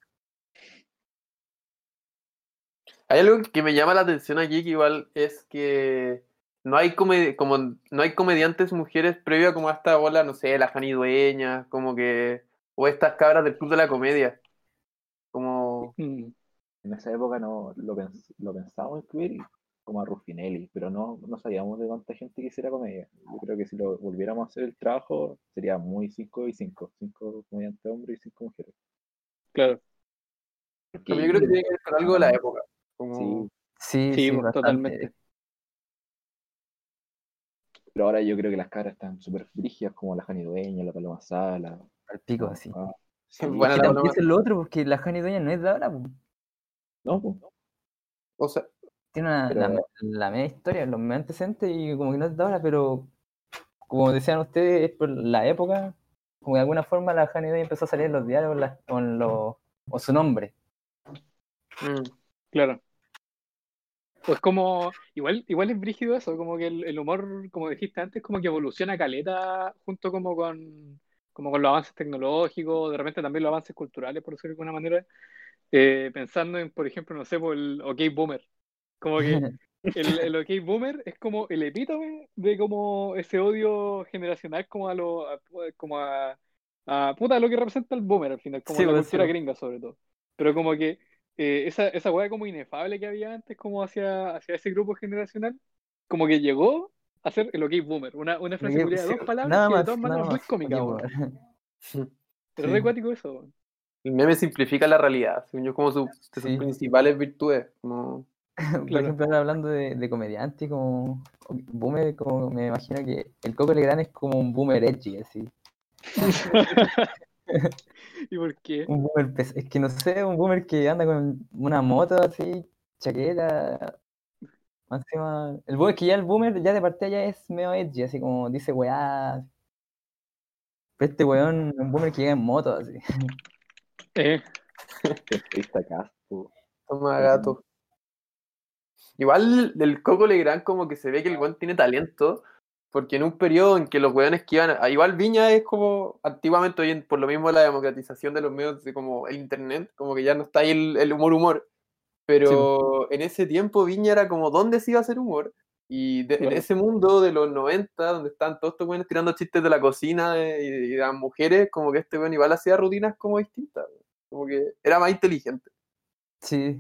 Speaker 2: Hay algo que me llama la atención aquí que igual es que no hay come- como no hay comediantes mujeres previa como a esta bola, no sé, la Jani Dueña, como que o estas cabras del club de la comedia. Como
Speaker 1: Mm,
Speaker 4: En esa época no lo, pens- lo pensábamos incluir como a Ruffinelli, pero no, no sabíamos de cuánta gente quisiera comedia. Yo creo que si lo volviéramos a hacer el trabajo, sería muy 5 y 5. 5 comediantes hombres y 5 mujeres.
Speaker 1: claro.
Speaker 4: Porque
Speaker 2: yo creo que tiene que ver con algo de la época. Como,
Speaker 4: Sí,
Speaker 3: sí,
Speaker 1: Sí,
Speaker 3: sí,
Speaker 1: pues, totalmente.
Speaker 4: Pero ahora yo creo que las caras están súper brígidas, como la Jani Dueña, la Paloma Sala.
Speaker 3: Al pico, así.
Speaker 4: Ah, sí,
Speaker 2: la Paloma.
Speaker 3: es lo otro, porque la Jani Doña no es de ahora, po.
Speaker 4: No, pues,
Speaker 2: O sea,
Speaker 3: tiene una,
Speaker 4: Pero-
Speaker 3: la, me- la media historia, los medios antecedentes y como que no es de ahora, pero como decían ustedes, es por la época, como de alguna forma la Jani Doña empezó a salir en los diarios la- con los, o su nombre.
Speaker 2: mm,
Speaker 1: Claro. Pues como, igual, igual es brígido eso, como que el, el humor, como dijiste antes, como que evoluciona caleta junto como con, como con los avances tecnológicos, de repente también los avances culturales, por decirlo de alguna manera, eh, pensando en, por ejemplo, no sé, por el OK Boomer. Como que [laughs] el, el OK Boomer es como el epítome de como ese odio generacional como a lo, a- como a, a puta lo que representa el boomer al final, como
Speaker 3: Sí,
Speaker 1: la
Speaker 3: pues,
Speaker 1: cultura
Speaker 3: sí.
Speaker 1: gringa sobre todo. Pero como que eh, esa, esa weá como inefable que había antes como hacia, hacia ese grupo generacional, como que llegó a ser el OK Boomer, una, una frase de
Speaker 3: sí,
Speaker 1: dos palabras
Speaker 3: nada
Speaker 1: que de
Speaker 3: más,
Speaker 1: todas
Speaker 3: nada
Speaker 1: maneras muy cómica,
Speaker 3: bueno.
Speaker 1: Es
Speaker 3: Sí.
Speaker 1: re cuático eso,
Speaker 2: el meme simplifica la realidad, según yo, como su- de sus
Speaker 3: Sí.
Speaker 2: principales virtudes. Como,
Speaker 3: Por
Speaker 1: Claro.
Speaker 3: ejemplo, hablando de, de comediante, como boomer, como me imagino que el Coco Legrand es como un boomer edgy, así. [laughs] [laughs]
Speaker 1: ¿Y por qué?
Speaker 3: Un boomer, es que no sé, un boomer que anda con una moto así, chaqueta. más Encima, el boomer que ya el boomer ya de partida ya es medio edgy, así como dice weá. Pero este weón, un boomer que llega en moto, así.
Speaker 1: Eh, [laughs]
Speaker 2: toma gato. Igual del Coco Legrand como que se ve que el weón tiene talento, porque en un periodo en que los weones que iban, a- igual Viña es como antiguamente, hoy en- por lo mismo la democratización de los medios de como el internet, como que ya no está ahí el, el humor humor, pero en ese tiempo Viña era como dónde se iba a hacer humor, y de- en ese mundo de los 90, donde están todos estos weones tirando chistes de la cocina de- y, de las mujeres, como que este weón igual hacía rutinas como distintas, como que era más inteligente.
Speaker 3: Sí.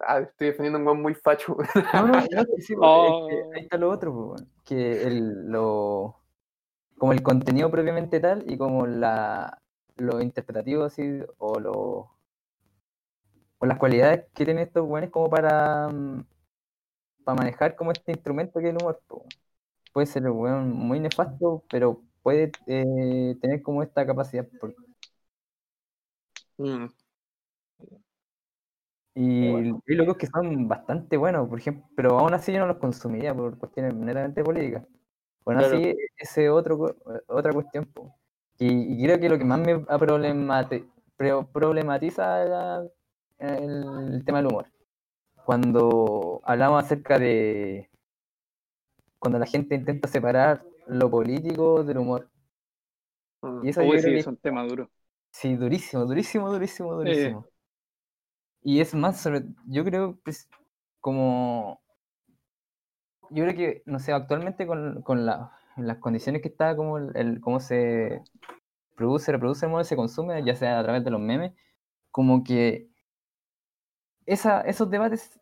Speaker 2: Ah, estoy defendiendo un weón muy facho.
Speaker 3: No, no, no, sí,
Speaker 1: Oh.
Speaker 3: es que ahí está lo otro, que el, lo, como el contenido propiamente tal y como la, lo interpretativo así, o lo, o las cualidades que tienen estos buenos como para, mm, para manejar como este instrumento que es el humor. po. Puede ser un weón muy nefasto, pero puede eh, tener como esta capacidad. por-
Speaker 2: Mm.
Speaker 3: Y
Speaker 4: bueno.
Speaker 3: hay locos que son bastante buenos, por ejemplo, pero aún así yo no los consumiría por cuestiones netamente políticas. Bueno,
Speaker 1: Claro.
Speaker 3: así, ese otro, cu- otra cuestión. Y, y creo que lo que más me problemati- problematiza la- el, tema del humor. Cuando hablamos acerca de cuando la gente intenta separar lo político del humor.
Speaker 2: Mm.
Speaker 3: Y eso
Speaker 1: Uy, sí,
Speaker 3: que
Speaker 1: es un tema duro.
Speaker 3: Sí, durísimo, durísimo, durísimo, durísimo. Y es más sobre, yo creo, pues, como, yo creo que, no sé, actualmente con, con la- las condiciones que está, como el, cómo se produce, reproduce el modo, se consume, ya sea a través de los memes, como que esa, esos debates,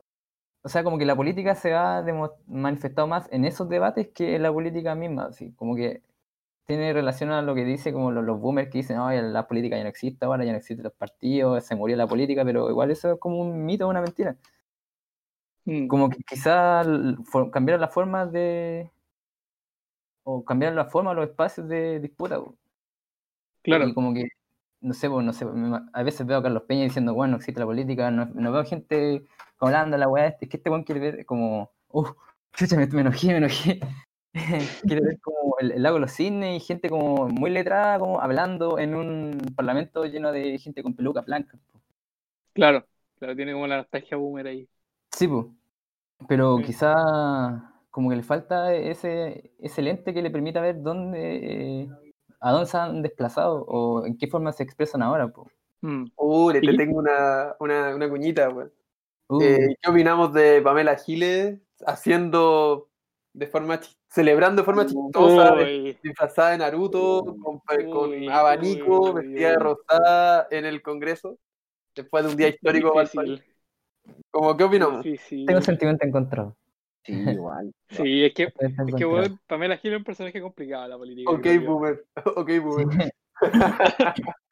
Speaker 3: o sea, como que la política se ha manifestado más en esos debates que en la política misma, así, como que tiene relación a lo que dice como los, los boomers que dicen, "Ay, la política ya no existe ahora, ya no existen los partidos, se murió la política, pero igual eso es como un mito, una mentira.
Speaker 1: Mm,
Speaker 3: Como que quizás cambiaron las formas de... o cambiaron las formas, los espacios de disputa.
Speaker 1: claro.
Speaker 3: Y como que, no sé, no sé, a veces veo a Carlos Peña diciendo, bueno, no existe la política, no, no veo gente hablando la weá, es que este weón quiere ver como, uff, chucha, me, me enojé, me enojé. [laughs] quiere ver como el, el lago de los cisnes y gente como muy letrada, como hablando en un parlamento lleno de gente con peluca blanca. po.
Speaker 1: Claro, claro, tiene como la nostalgia boomer ahí.
Speaker 3: Sí, pues. Pero
Speaker 1: Sí.
Speaker 3: quizá como que le falta ese, ese lente que le permita ver dónde, eh, a dónde se han desplazado o en qué forma se expresan ahora. po.
Speaker 1: Mm.
Speaker 2: Uh, le tengo una, una, una cuñita, weón.
Speaker 3: Uh,
Speaker 2: Eh, ¿Qué opinamos de Pamela Giles haciendo de forma celebrando de forma chistosa,
Speaker 1: Uy,
Speaker 2: disfrazada de Naruto, con, con
Speaker 1: Uy,
Speaker 2: abanico,
Speaker 1: uy,
Speaker 2: vestida de rosada en el Congreso, después de un día histórico el Como, ¿Qué opinamos?
Speaker 1: difícil.
Speaker 3: tengo sentimiento encontrado.
Speaker 4: Sí, igual.
Speaker 1: Sí, es que, es que Pamela Gil es un personaje complicado la política.
Speaker 2: Ok, boomer. [laughs] Ok, boomer. [laughs]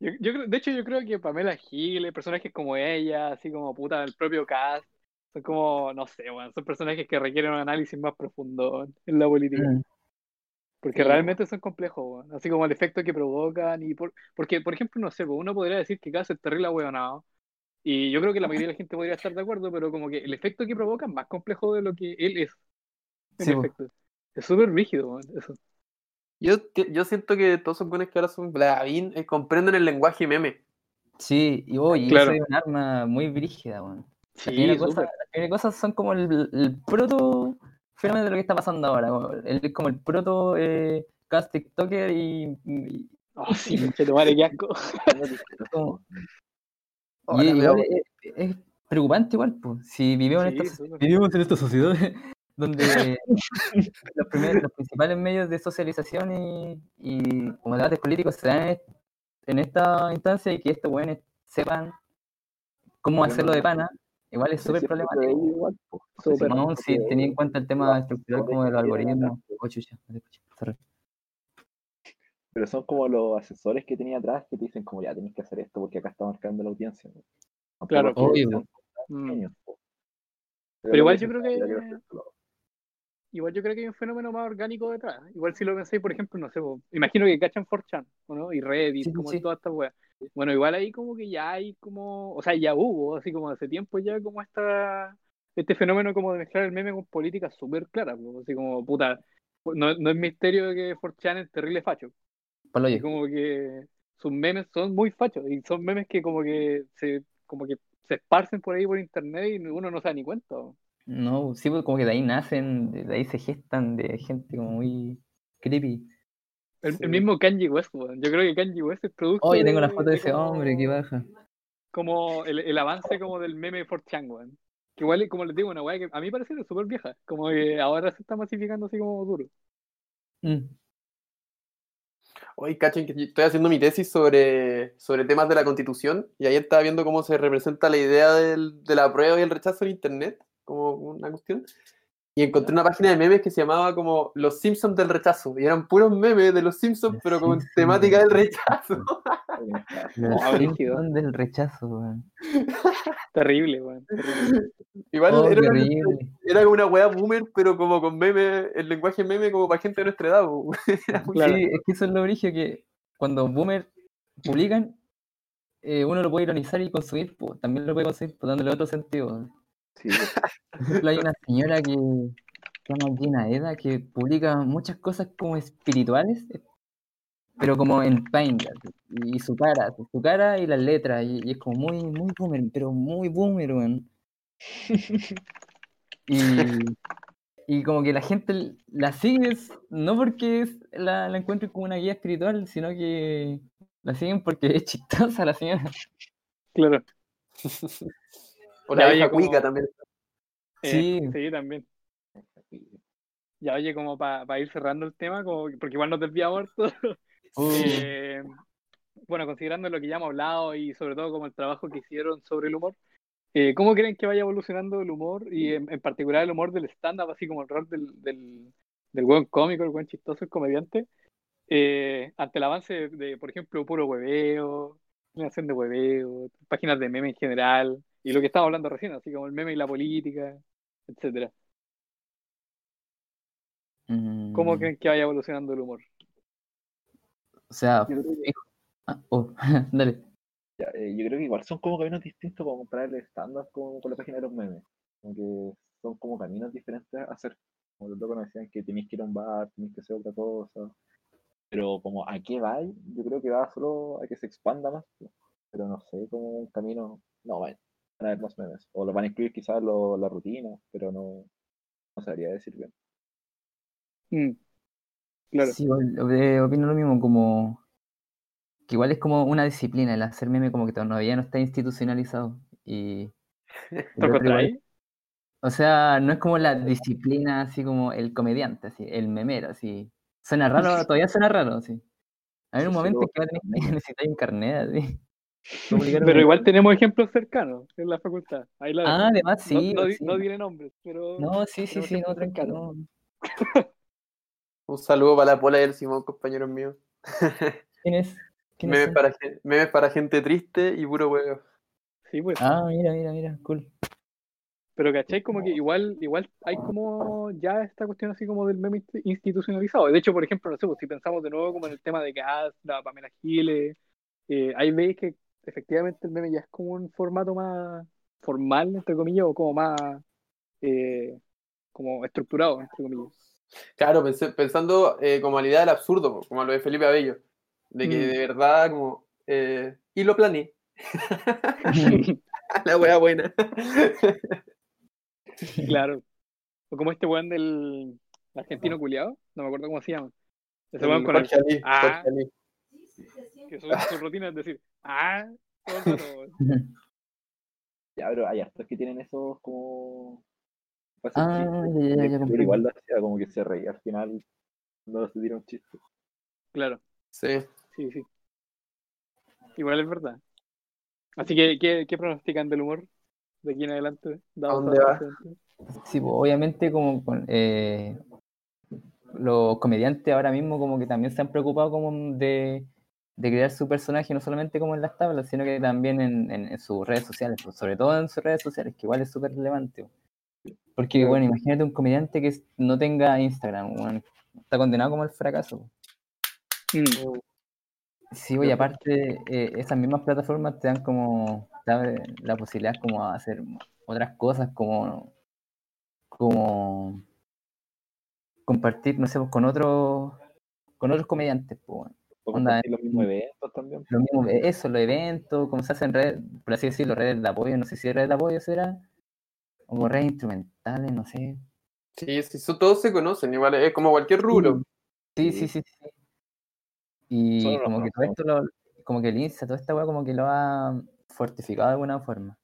Speaker 1: Yo, yo creo- de hecho, yo creo que Pamela Gil, personajes como ella, así como puta del propio cast, son como, no sé, weón, son personajes que requieren un análisis más profundo en la política.
Speaker 3: Mm,
Speaker 1: Porque
Speaker 2: Sí,
Speaker 1: realmente son complejos, weón. Así como el efecto que provocan y por... Porque, por ejemplo, no sé, pues, uno podría decir que Cass es terrible ahueonado. Y yo creo que la mayoría de la gente podría estar de acuerdo, pero como que el efecto que provoca es más complejo de lo que él es. En
Speaker 3: Sí,
Speaker 1: efecto. Es súper rígido, weón, eso.
Speaker 2: Yo, yo siento que todos esos buenos que ahora son Bladín eh, comprenden el lenguaje meme.
Speaker 3: Sí, y oye,
Speaker 1: Claro.
Speaker 3: eso es un arma muy brígida, weón.
Speaker 1: Sí,
Speaker 3: Las primeras cosas,
Speaker 1: súper.
Speaker 3: las primeras cosas son como el, el proto fenómeno de lo que está pasando ahora. como el- Es como el proto eh, cast TikToker y, y-
Speaker 1: Oh, sí, conchetumare, qué [laughs] asco.
Speaker 3: como- y igual
Speaker 2: hago-
Speaker 3: es, es preocupante igual, pues. Si vivimos,
Speaker 1: Sí,
Speaker 3: en esta,
Speaker 1: súper.
Speaker 3: vivimos en esta sociedad [laughs] donde los, primeros, los principales medios de socialización y, y como debates políticos se dan en, est- en esta instancia y que estos weones sepan cómo hacerlo de pana, igual es súper problemático.
Speaker 4: igual, po.
Speaker 3: No si tenía en cuenta el tema estructural como de los algoritmos. Oh, chucha, sorry.
Speaker 4: Pero son como los asesores que tenía atrás que te dicen como ya tenéis que hacer esto porque acá está marcando la audiencia.
Speaker 1: Claro.
Speaker 3: Obvio.
Speaker 1: Mm. Pero igual yo creo que-
Speaker 4: lo-
Speaker 1: Igual yo creo que hay un fenómeno más orgánico detrás. Igual si lo pensáis, por ejemplo, no sé, imagino que cachan 4chan, ¿o ¿no? Y Reddit,
Speaker 3: sí,
Speaker 1: como
Speaker 3: sí.
Speaker 1: todas estas weas. Bueno, igual ahí como que ya hay como, o sea, ya hubo, así como hace tiempo ya como esta, este fenómeno como de mezclar el meme con políticas súper claras, po, así como, puta, no, no es misterio de que 4chan es terrible facho.
Speaker 3: Yo.
Speaker 1: como que sus memes son muy fachos y son memes que como que se, como que se esparcen por ahí por internet y uno no se da ni cuenta.
Speaker 3: No, sí, pues como que de ahí nacen, de ahí se gestan de gente como muy creepy.
Speaker 1: El,
Speaker 2: Sí.
Speaker 1: el mismo Kanye West, weón. Yo creo que Kanye West es producto
Speaker 3: Oye, tengo la foto de ese
Speaker 1: como-
Speaker 3: hombre, qué baja.
Speaker 1: Como el, el avance como del meme 4chan, weón. Que igual, como les digo, una weá que a mí parece súper vieja. Como que ahora se está masificando así como duro.
Speaker 3: Mm.
Speaker 2: Oye, cachen que estoy haciendo mi tesis sobre, sobre temas de la constitución y ayer estaba viendo cómo se representa la idea del, de la prueba y el rechazo en internet, como una cuestión. Y encontré una página de memes que se llamaba como Los Simpsons del rechazo. Y eran puros memes de los Simpsons, pero con
Speaker 3: Simpsons
Speaker 2: temática
Speaker 3: del-
Speaker 2: rechazo. [laughs]
Speaker 3: Los. Simpsons del rechazo, weón.
Speaker 1: Terrible, weón. terrible.
Speaker 2: Igual
Speaker 3: Oh,
Speaker 2: era,
Speaker 3: qué
Speaker 2: una, era como una wea boomer, pero como con meme, el lenguaje meme como para gente de nuestra edad. [laughs]
Speaker 1: Claro.
Speaker 3: Sí, es que eso es lo brillo que cuando Boomer publican, eh, uno lo puede ironizar y consumir, pues, también lo puede consumir pues, dándole otro sentido. weón.
Speaker 4: Sí,
Speaker 3: Por ejemplo, hay una señora que se llama Gina Eda que publica muchas cosas como espirituales, pero como en Paint, y su cara, su cara y las letras, y, y es como muy, muy boomer, pero muy boomer, weón. [laughs] Y Y como que la gente la sigue, no porque es- la, la encuentren como una guía espiritual, sino que la siguen porque es chistosa la señora.
Speaker 1: Claro. [laughs]
Speaker 2: La vieja
Speaker 1: como-
Speaker 2: cuica también.
Speaker 1: Eh,
Speaker 3: Sí.
Speaker 1: sí, también. Ya, oye, como para ir cerrando el tema, como, porque igual nos desviamos [laughs] Eh, bueno, considerando lo que ya hemos hablado y sobre todo como el trabajo que hicieron sobre el humor, eh, ¿cómo creen que vaya evolucionando el humor y en, en particular el humor del stand-up, así como el rol del, del, del buen cómico, el buen chistoso, el comediante, eh, ante el avance de, de, por ejemplo, puro hueveo, generación de hueveo, páginas de meme en general, y lo que estábamos hablando recién, así como el meme y la política, etcétera? ¿Cómo
Speaker 3: mm,
Speaker 1: creen que vaya evolucionando el humor?
Speaker 3: O sea,
Speaker 4: Yo creo que,
Speaker 3: ah, oh, [laughs] dale.
Speaker 4: ya, eh, yo creo que igual son como caminos distintos para comprar el stand-up como con la página de los memes. Como que son como caminos diferentes a hacer. Como los locos nos decían que tenéis que ir a un bar, tenéis que hacer otra cosa. Pero como a qué va, yo creo que va solo a que se expanda más. Pero no sé, como un camino. No, van van a haber más memes. O lo van a incluir quizás lo- la rutina, pero no, no sabría decir bien.
Speaker 1: Mm, claro.
Speaker 3: Sí, eh, opino lo mismo, como que igual es como una disciplina, el hacer meme como que todavía no está institucionalizado. Y
Speaker 1: ¿Tú [laughs]
Speaker 3: el otro
Speaker 1: encontrás
Speaker 3: igual-
Speaker 1: ahí?
Speaker 3: o sea, no es como la disciplina así como el comediante, así, el memero, así. Suena raro, [laughs] todavía suena raro, sí. Hay
Speaker 4: Sí,
Speaker 3: un
Speaker 4: sí,
Speaker 3: momento
Speaker 4: lo-
Speaker 3: en que va a tener [laughs] que necesitar un carnet, así.
Speaker 1: Pero igual tenemos ejemplos cercanos en la facultad. Ahí la.
Speaker 3: Ah, además
Speaker 1: No-
Speaker 3: sí,
Speaker 1: no, di-
Speaker 3: sí.
Speaker 1: no diré nombres, pero
Speaker 3: No, sí, sí, sí, no,
Speaker 1: cercanos.
Speaker 3: no. [laughs]
Speaker 2: Un saludo para la Pola y el Simón, compañeros míos. [laughs]
Speaker 3: ¿Quién es? ¿Quién
Speaker 2: Memes
Speaker 3: es?
Speaker 2: para, gen- memes para gente triste y puro huevo.
Speaker 1: Sí, pues.
Speaker 3: Ah, mira, mira, mira, cool.
Speaker 1: Pero ¿cachai? Como que igual, igual hay como ya esta cuestión así como del meme insti- institucionalizado. De hecho, por ejemplo, no sé, pues, si pensamos de nuevo como en el tema de Gas, la Pamela Giles, eh, ahí veis que efectivamente el meme ya es como un formato más formal, entre comillas, o como más eh, como estructurado, entre comillas.
Speaker 2: Claro, pensé- pensando eh, como a la idea del absurdo, como a lo de Felipe Abello. De que
Speaker 1: Mm.
Speaker 2: de verdad, como. eh, y lo planeé. [laughs] la wea buena.
Speaker 1: Claro. O como este weón del argentino culiado, no me acuerdo cómo se llama. Ese weón con el,
Speaker 2: Jorge Ali,
Speaker 1: Ah.
Speaker 2: Jorge Ali.
Speaker 1: Que su, su rutina es decir, ah, todo. [laughs]
Speaker 4: Ya, pero hay hartos que tienen esos como.
Speaker 3: Ah,
Speaker 4: chistes,
Speaker 3: ya, ya,
Speaker 4: y
Speaker 3: ya
Speaker 4: el
Speaker 3: comprendo.
Speaker 4: igual lo hacía como que se reía al final no se tira un chiste.
Speaker 1: Claro,
Speaker 2: Sí.
Speaker 1: sí, sí. Igual es verdad. Así que, ¿qué, qué pronostican del humor de aquí en adelante? Dados
Speaker 2: dónde va?
Speaker 3: Sí, pues, obviamente como con, eh, los comediantes ahora mismo como que también se han preocupado como de, de crear su personaje, no solamente como en las tablas, sino que también en, en- en sus redes sociales, pues, sobre todo en sus redes sociales, que igual es súper relevante. Porque, bueno, imagínate un comediante que no tenga Instagram, bueno, está condenado como al fracaso.
Speaker 1: Mm,
Speaker 3: Sí, oye, aparte, eh, esas mismas plataformas te dan como la posibilidad como a hacer otras cosas, como, como compartir, no sé, pues, con otros con otros comediantes, pues, bueno. Onda,
Speaker 4: compartir los mismos eventos también.
Speaker 3: lo mismo, eh, eso, los eventos, como se hacen redes, por así decirlo, redes de apoyo, no sé si redes de apoyo será, o redes instrumentales, no sé.
Speaker 2: Sí, sí, so- todos se conocen, igual, es como cualquier rubro.
Speaker 3: Sí, sí, sí, sí. Y
Speaker 4: Solo
Speaker 3: como que todo esto, lo, como que el Insta, toda esta weá como que lo ha fortificado de alguna forma.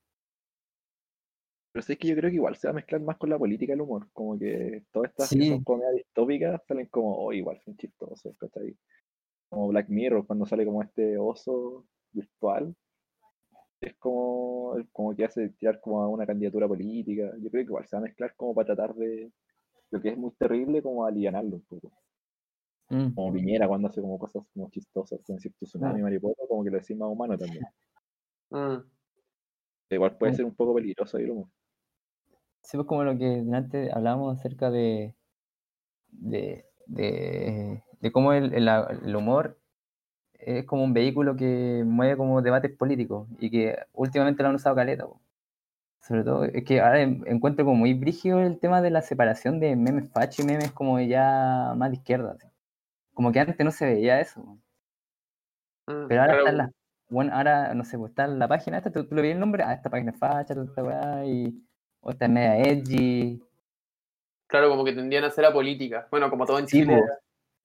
Speaker 4: Pero sí que yo creo que igual se va a mezclar más con la política el humor. Como que todas estas que
Speaker 3: Sí.
Speaker 4: son comedias distópicas salen como, oh, igual son chistosos, ¿cachai? Como Black Mirror, cuando sale como este oso virtual. Es como, como que hace tirar como a una candidatura política. Yo creo que igual se va a mezclar como para tratar de lo que es muy terrible, como alivianarlo un poco.
Speaker 3: Mm.
Speaker 4: Como Piñera cuando hace como cosas como chistosas, con cierto tsunami,
Speaker 3: Claro.
Speaker 4: mariposa, como que lo decís más humano también.
Speaker 2: Mm.
Speaker 4: Igual puede
Speaker 3: Mm.
Speaker 4: ser un poco peligroso ahí humor.
Speaker 3: Sí, pues como lo que antes hablábamos acerca de, de, de, de cómo el, el- el humor es como un vehículo que mueve como debates políticos y que últimamente lo han usado caleta. po. Sobre todo, es que ahora en- encuentro como muy brígido el tema de la separación de memes facho y memes como ya más de izquierda. así. Como que antes no se veía eso. po.
Speaker 2: Mm,
Speaker 3: Pero ahora
Speaker 2: claro,
Speaker 3: está en la, bueno, ahora, no sé, pues está en la página esta, tú, tú le ves el nombre, ah, esta página es facha, esta weá, y, o esta es media edgy,
Speaker 2: Claro, como que tendían a hacer a política. Bueno, como todo en
Speaker 3: Sí,
Speaker 2: Chile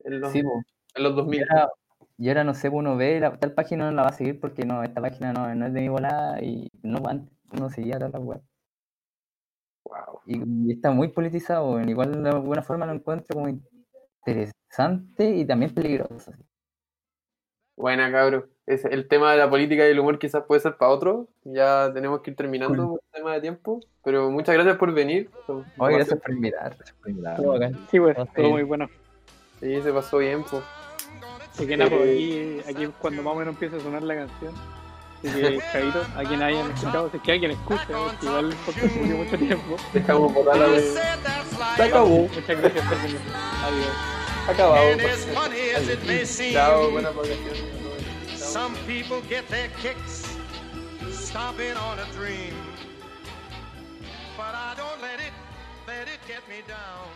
Speaker 2: en, los,
Speaker 3: Sí,
Speaker 2: en los
Speaker 3: Y
Speaker 2: 2000.
Speaker 3: ahora, y ahora no sé, uno ve la, tal página no la va a seguir porque no, esta página no, no es de mi volada y no uno seguía todas las web.
Speaker 2: Wow.
Speaker 3: Y, y está muy politizado, igual de alguna forma lo encuentro como interesante y también peligroso.
Speaker 2: Buena, cabro. Ese- el tema de la política y el humor quizás puede ser para otro. Ya tenemos que ir terminando por tema de tiempo. Pero muchas gracias por venir.
Speaker 3: Oye, gracias por invitar.
Speaker 1: Sí, pues, todo muy bueno.
Speaker 2: Sí, se pasó bien, pues.
Speaker 1: Así que nada, pues, aquí, aquí es cuando más o menos empieza a sonar la canción. Así que, Javito, a quien hayan escuchado, si es que alguien escucha, porque igual el podcast se murió mucho tiempo.
Speaker 2: Dejamos botar la
Speaker 1: Eh,
Speaker 2: vez. Se acabó.
Speaker 1: Muchas gracias por venir. Adiós.
Speaker 2: Acabado.
Speaker 5: And as funny as it may seem,
Speaker 2: Chao,
Speaker 5: some people get their kicks stomping on a dream. But I don't let it, let it get me down.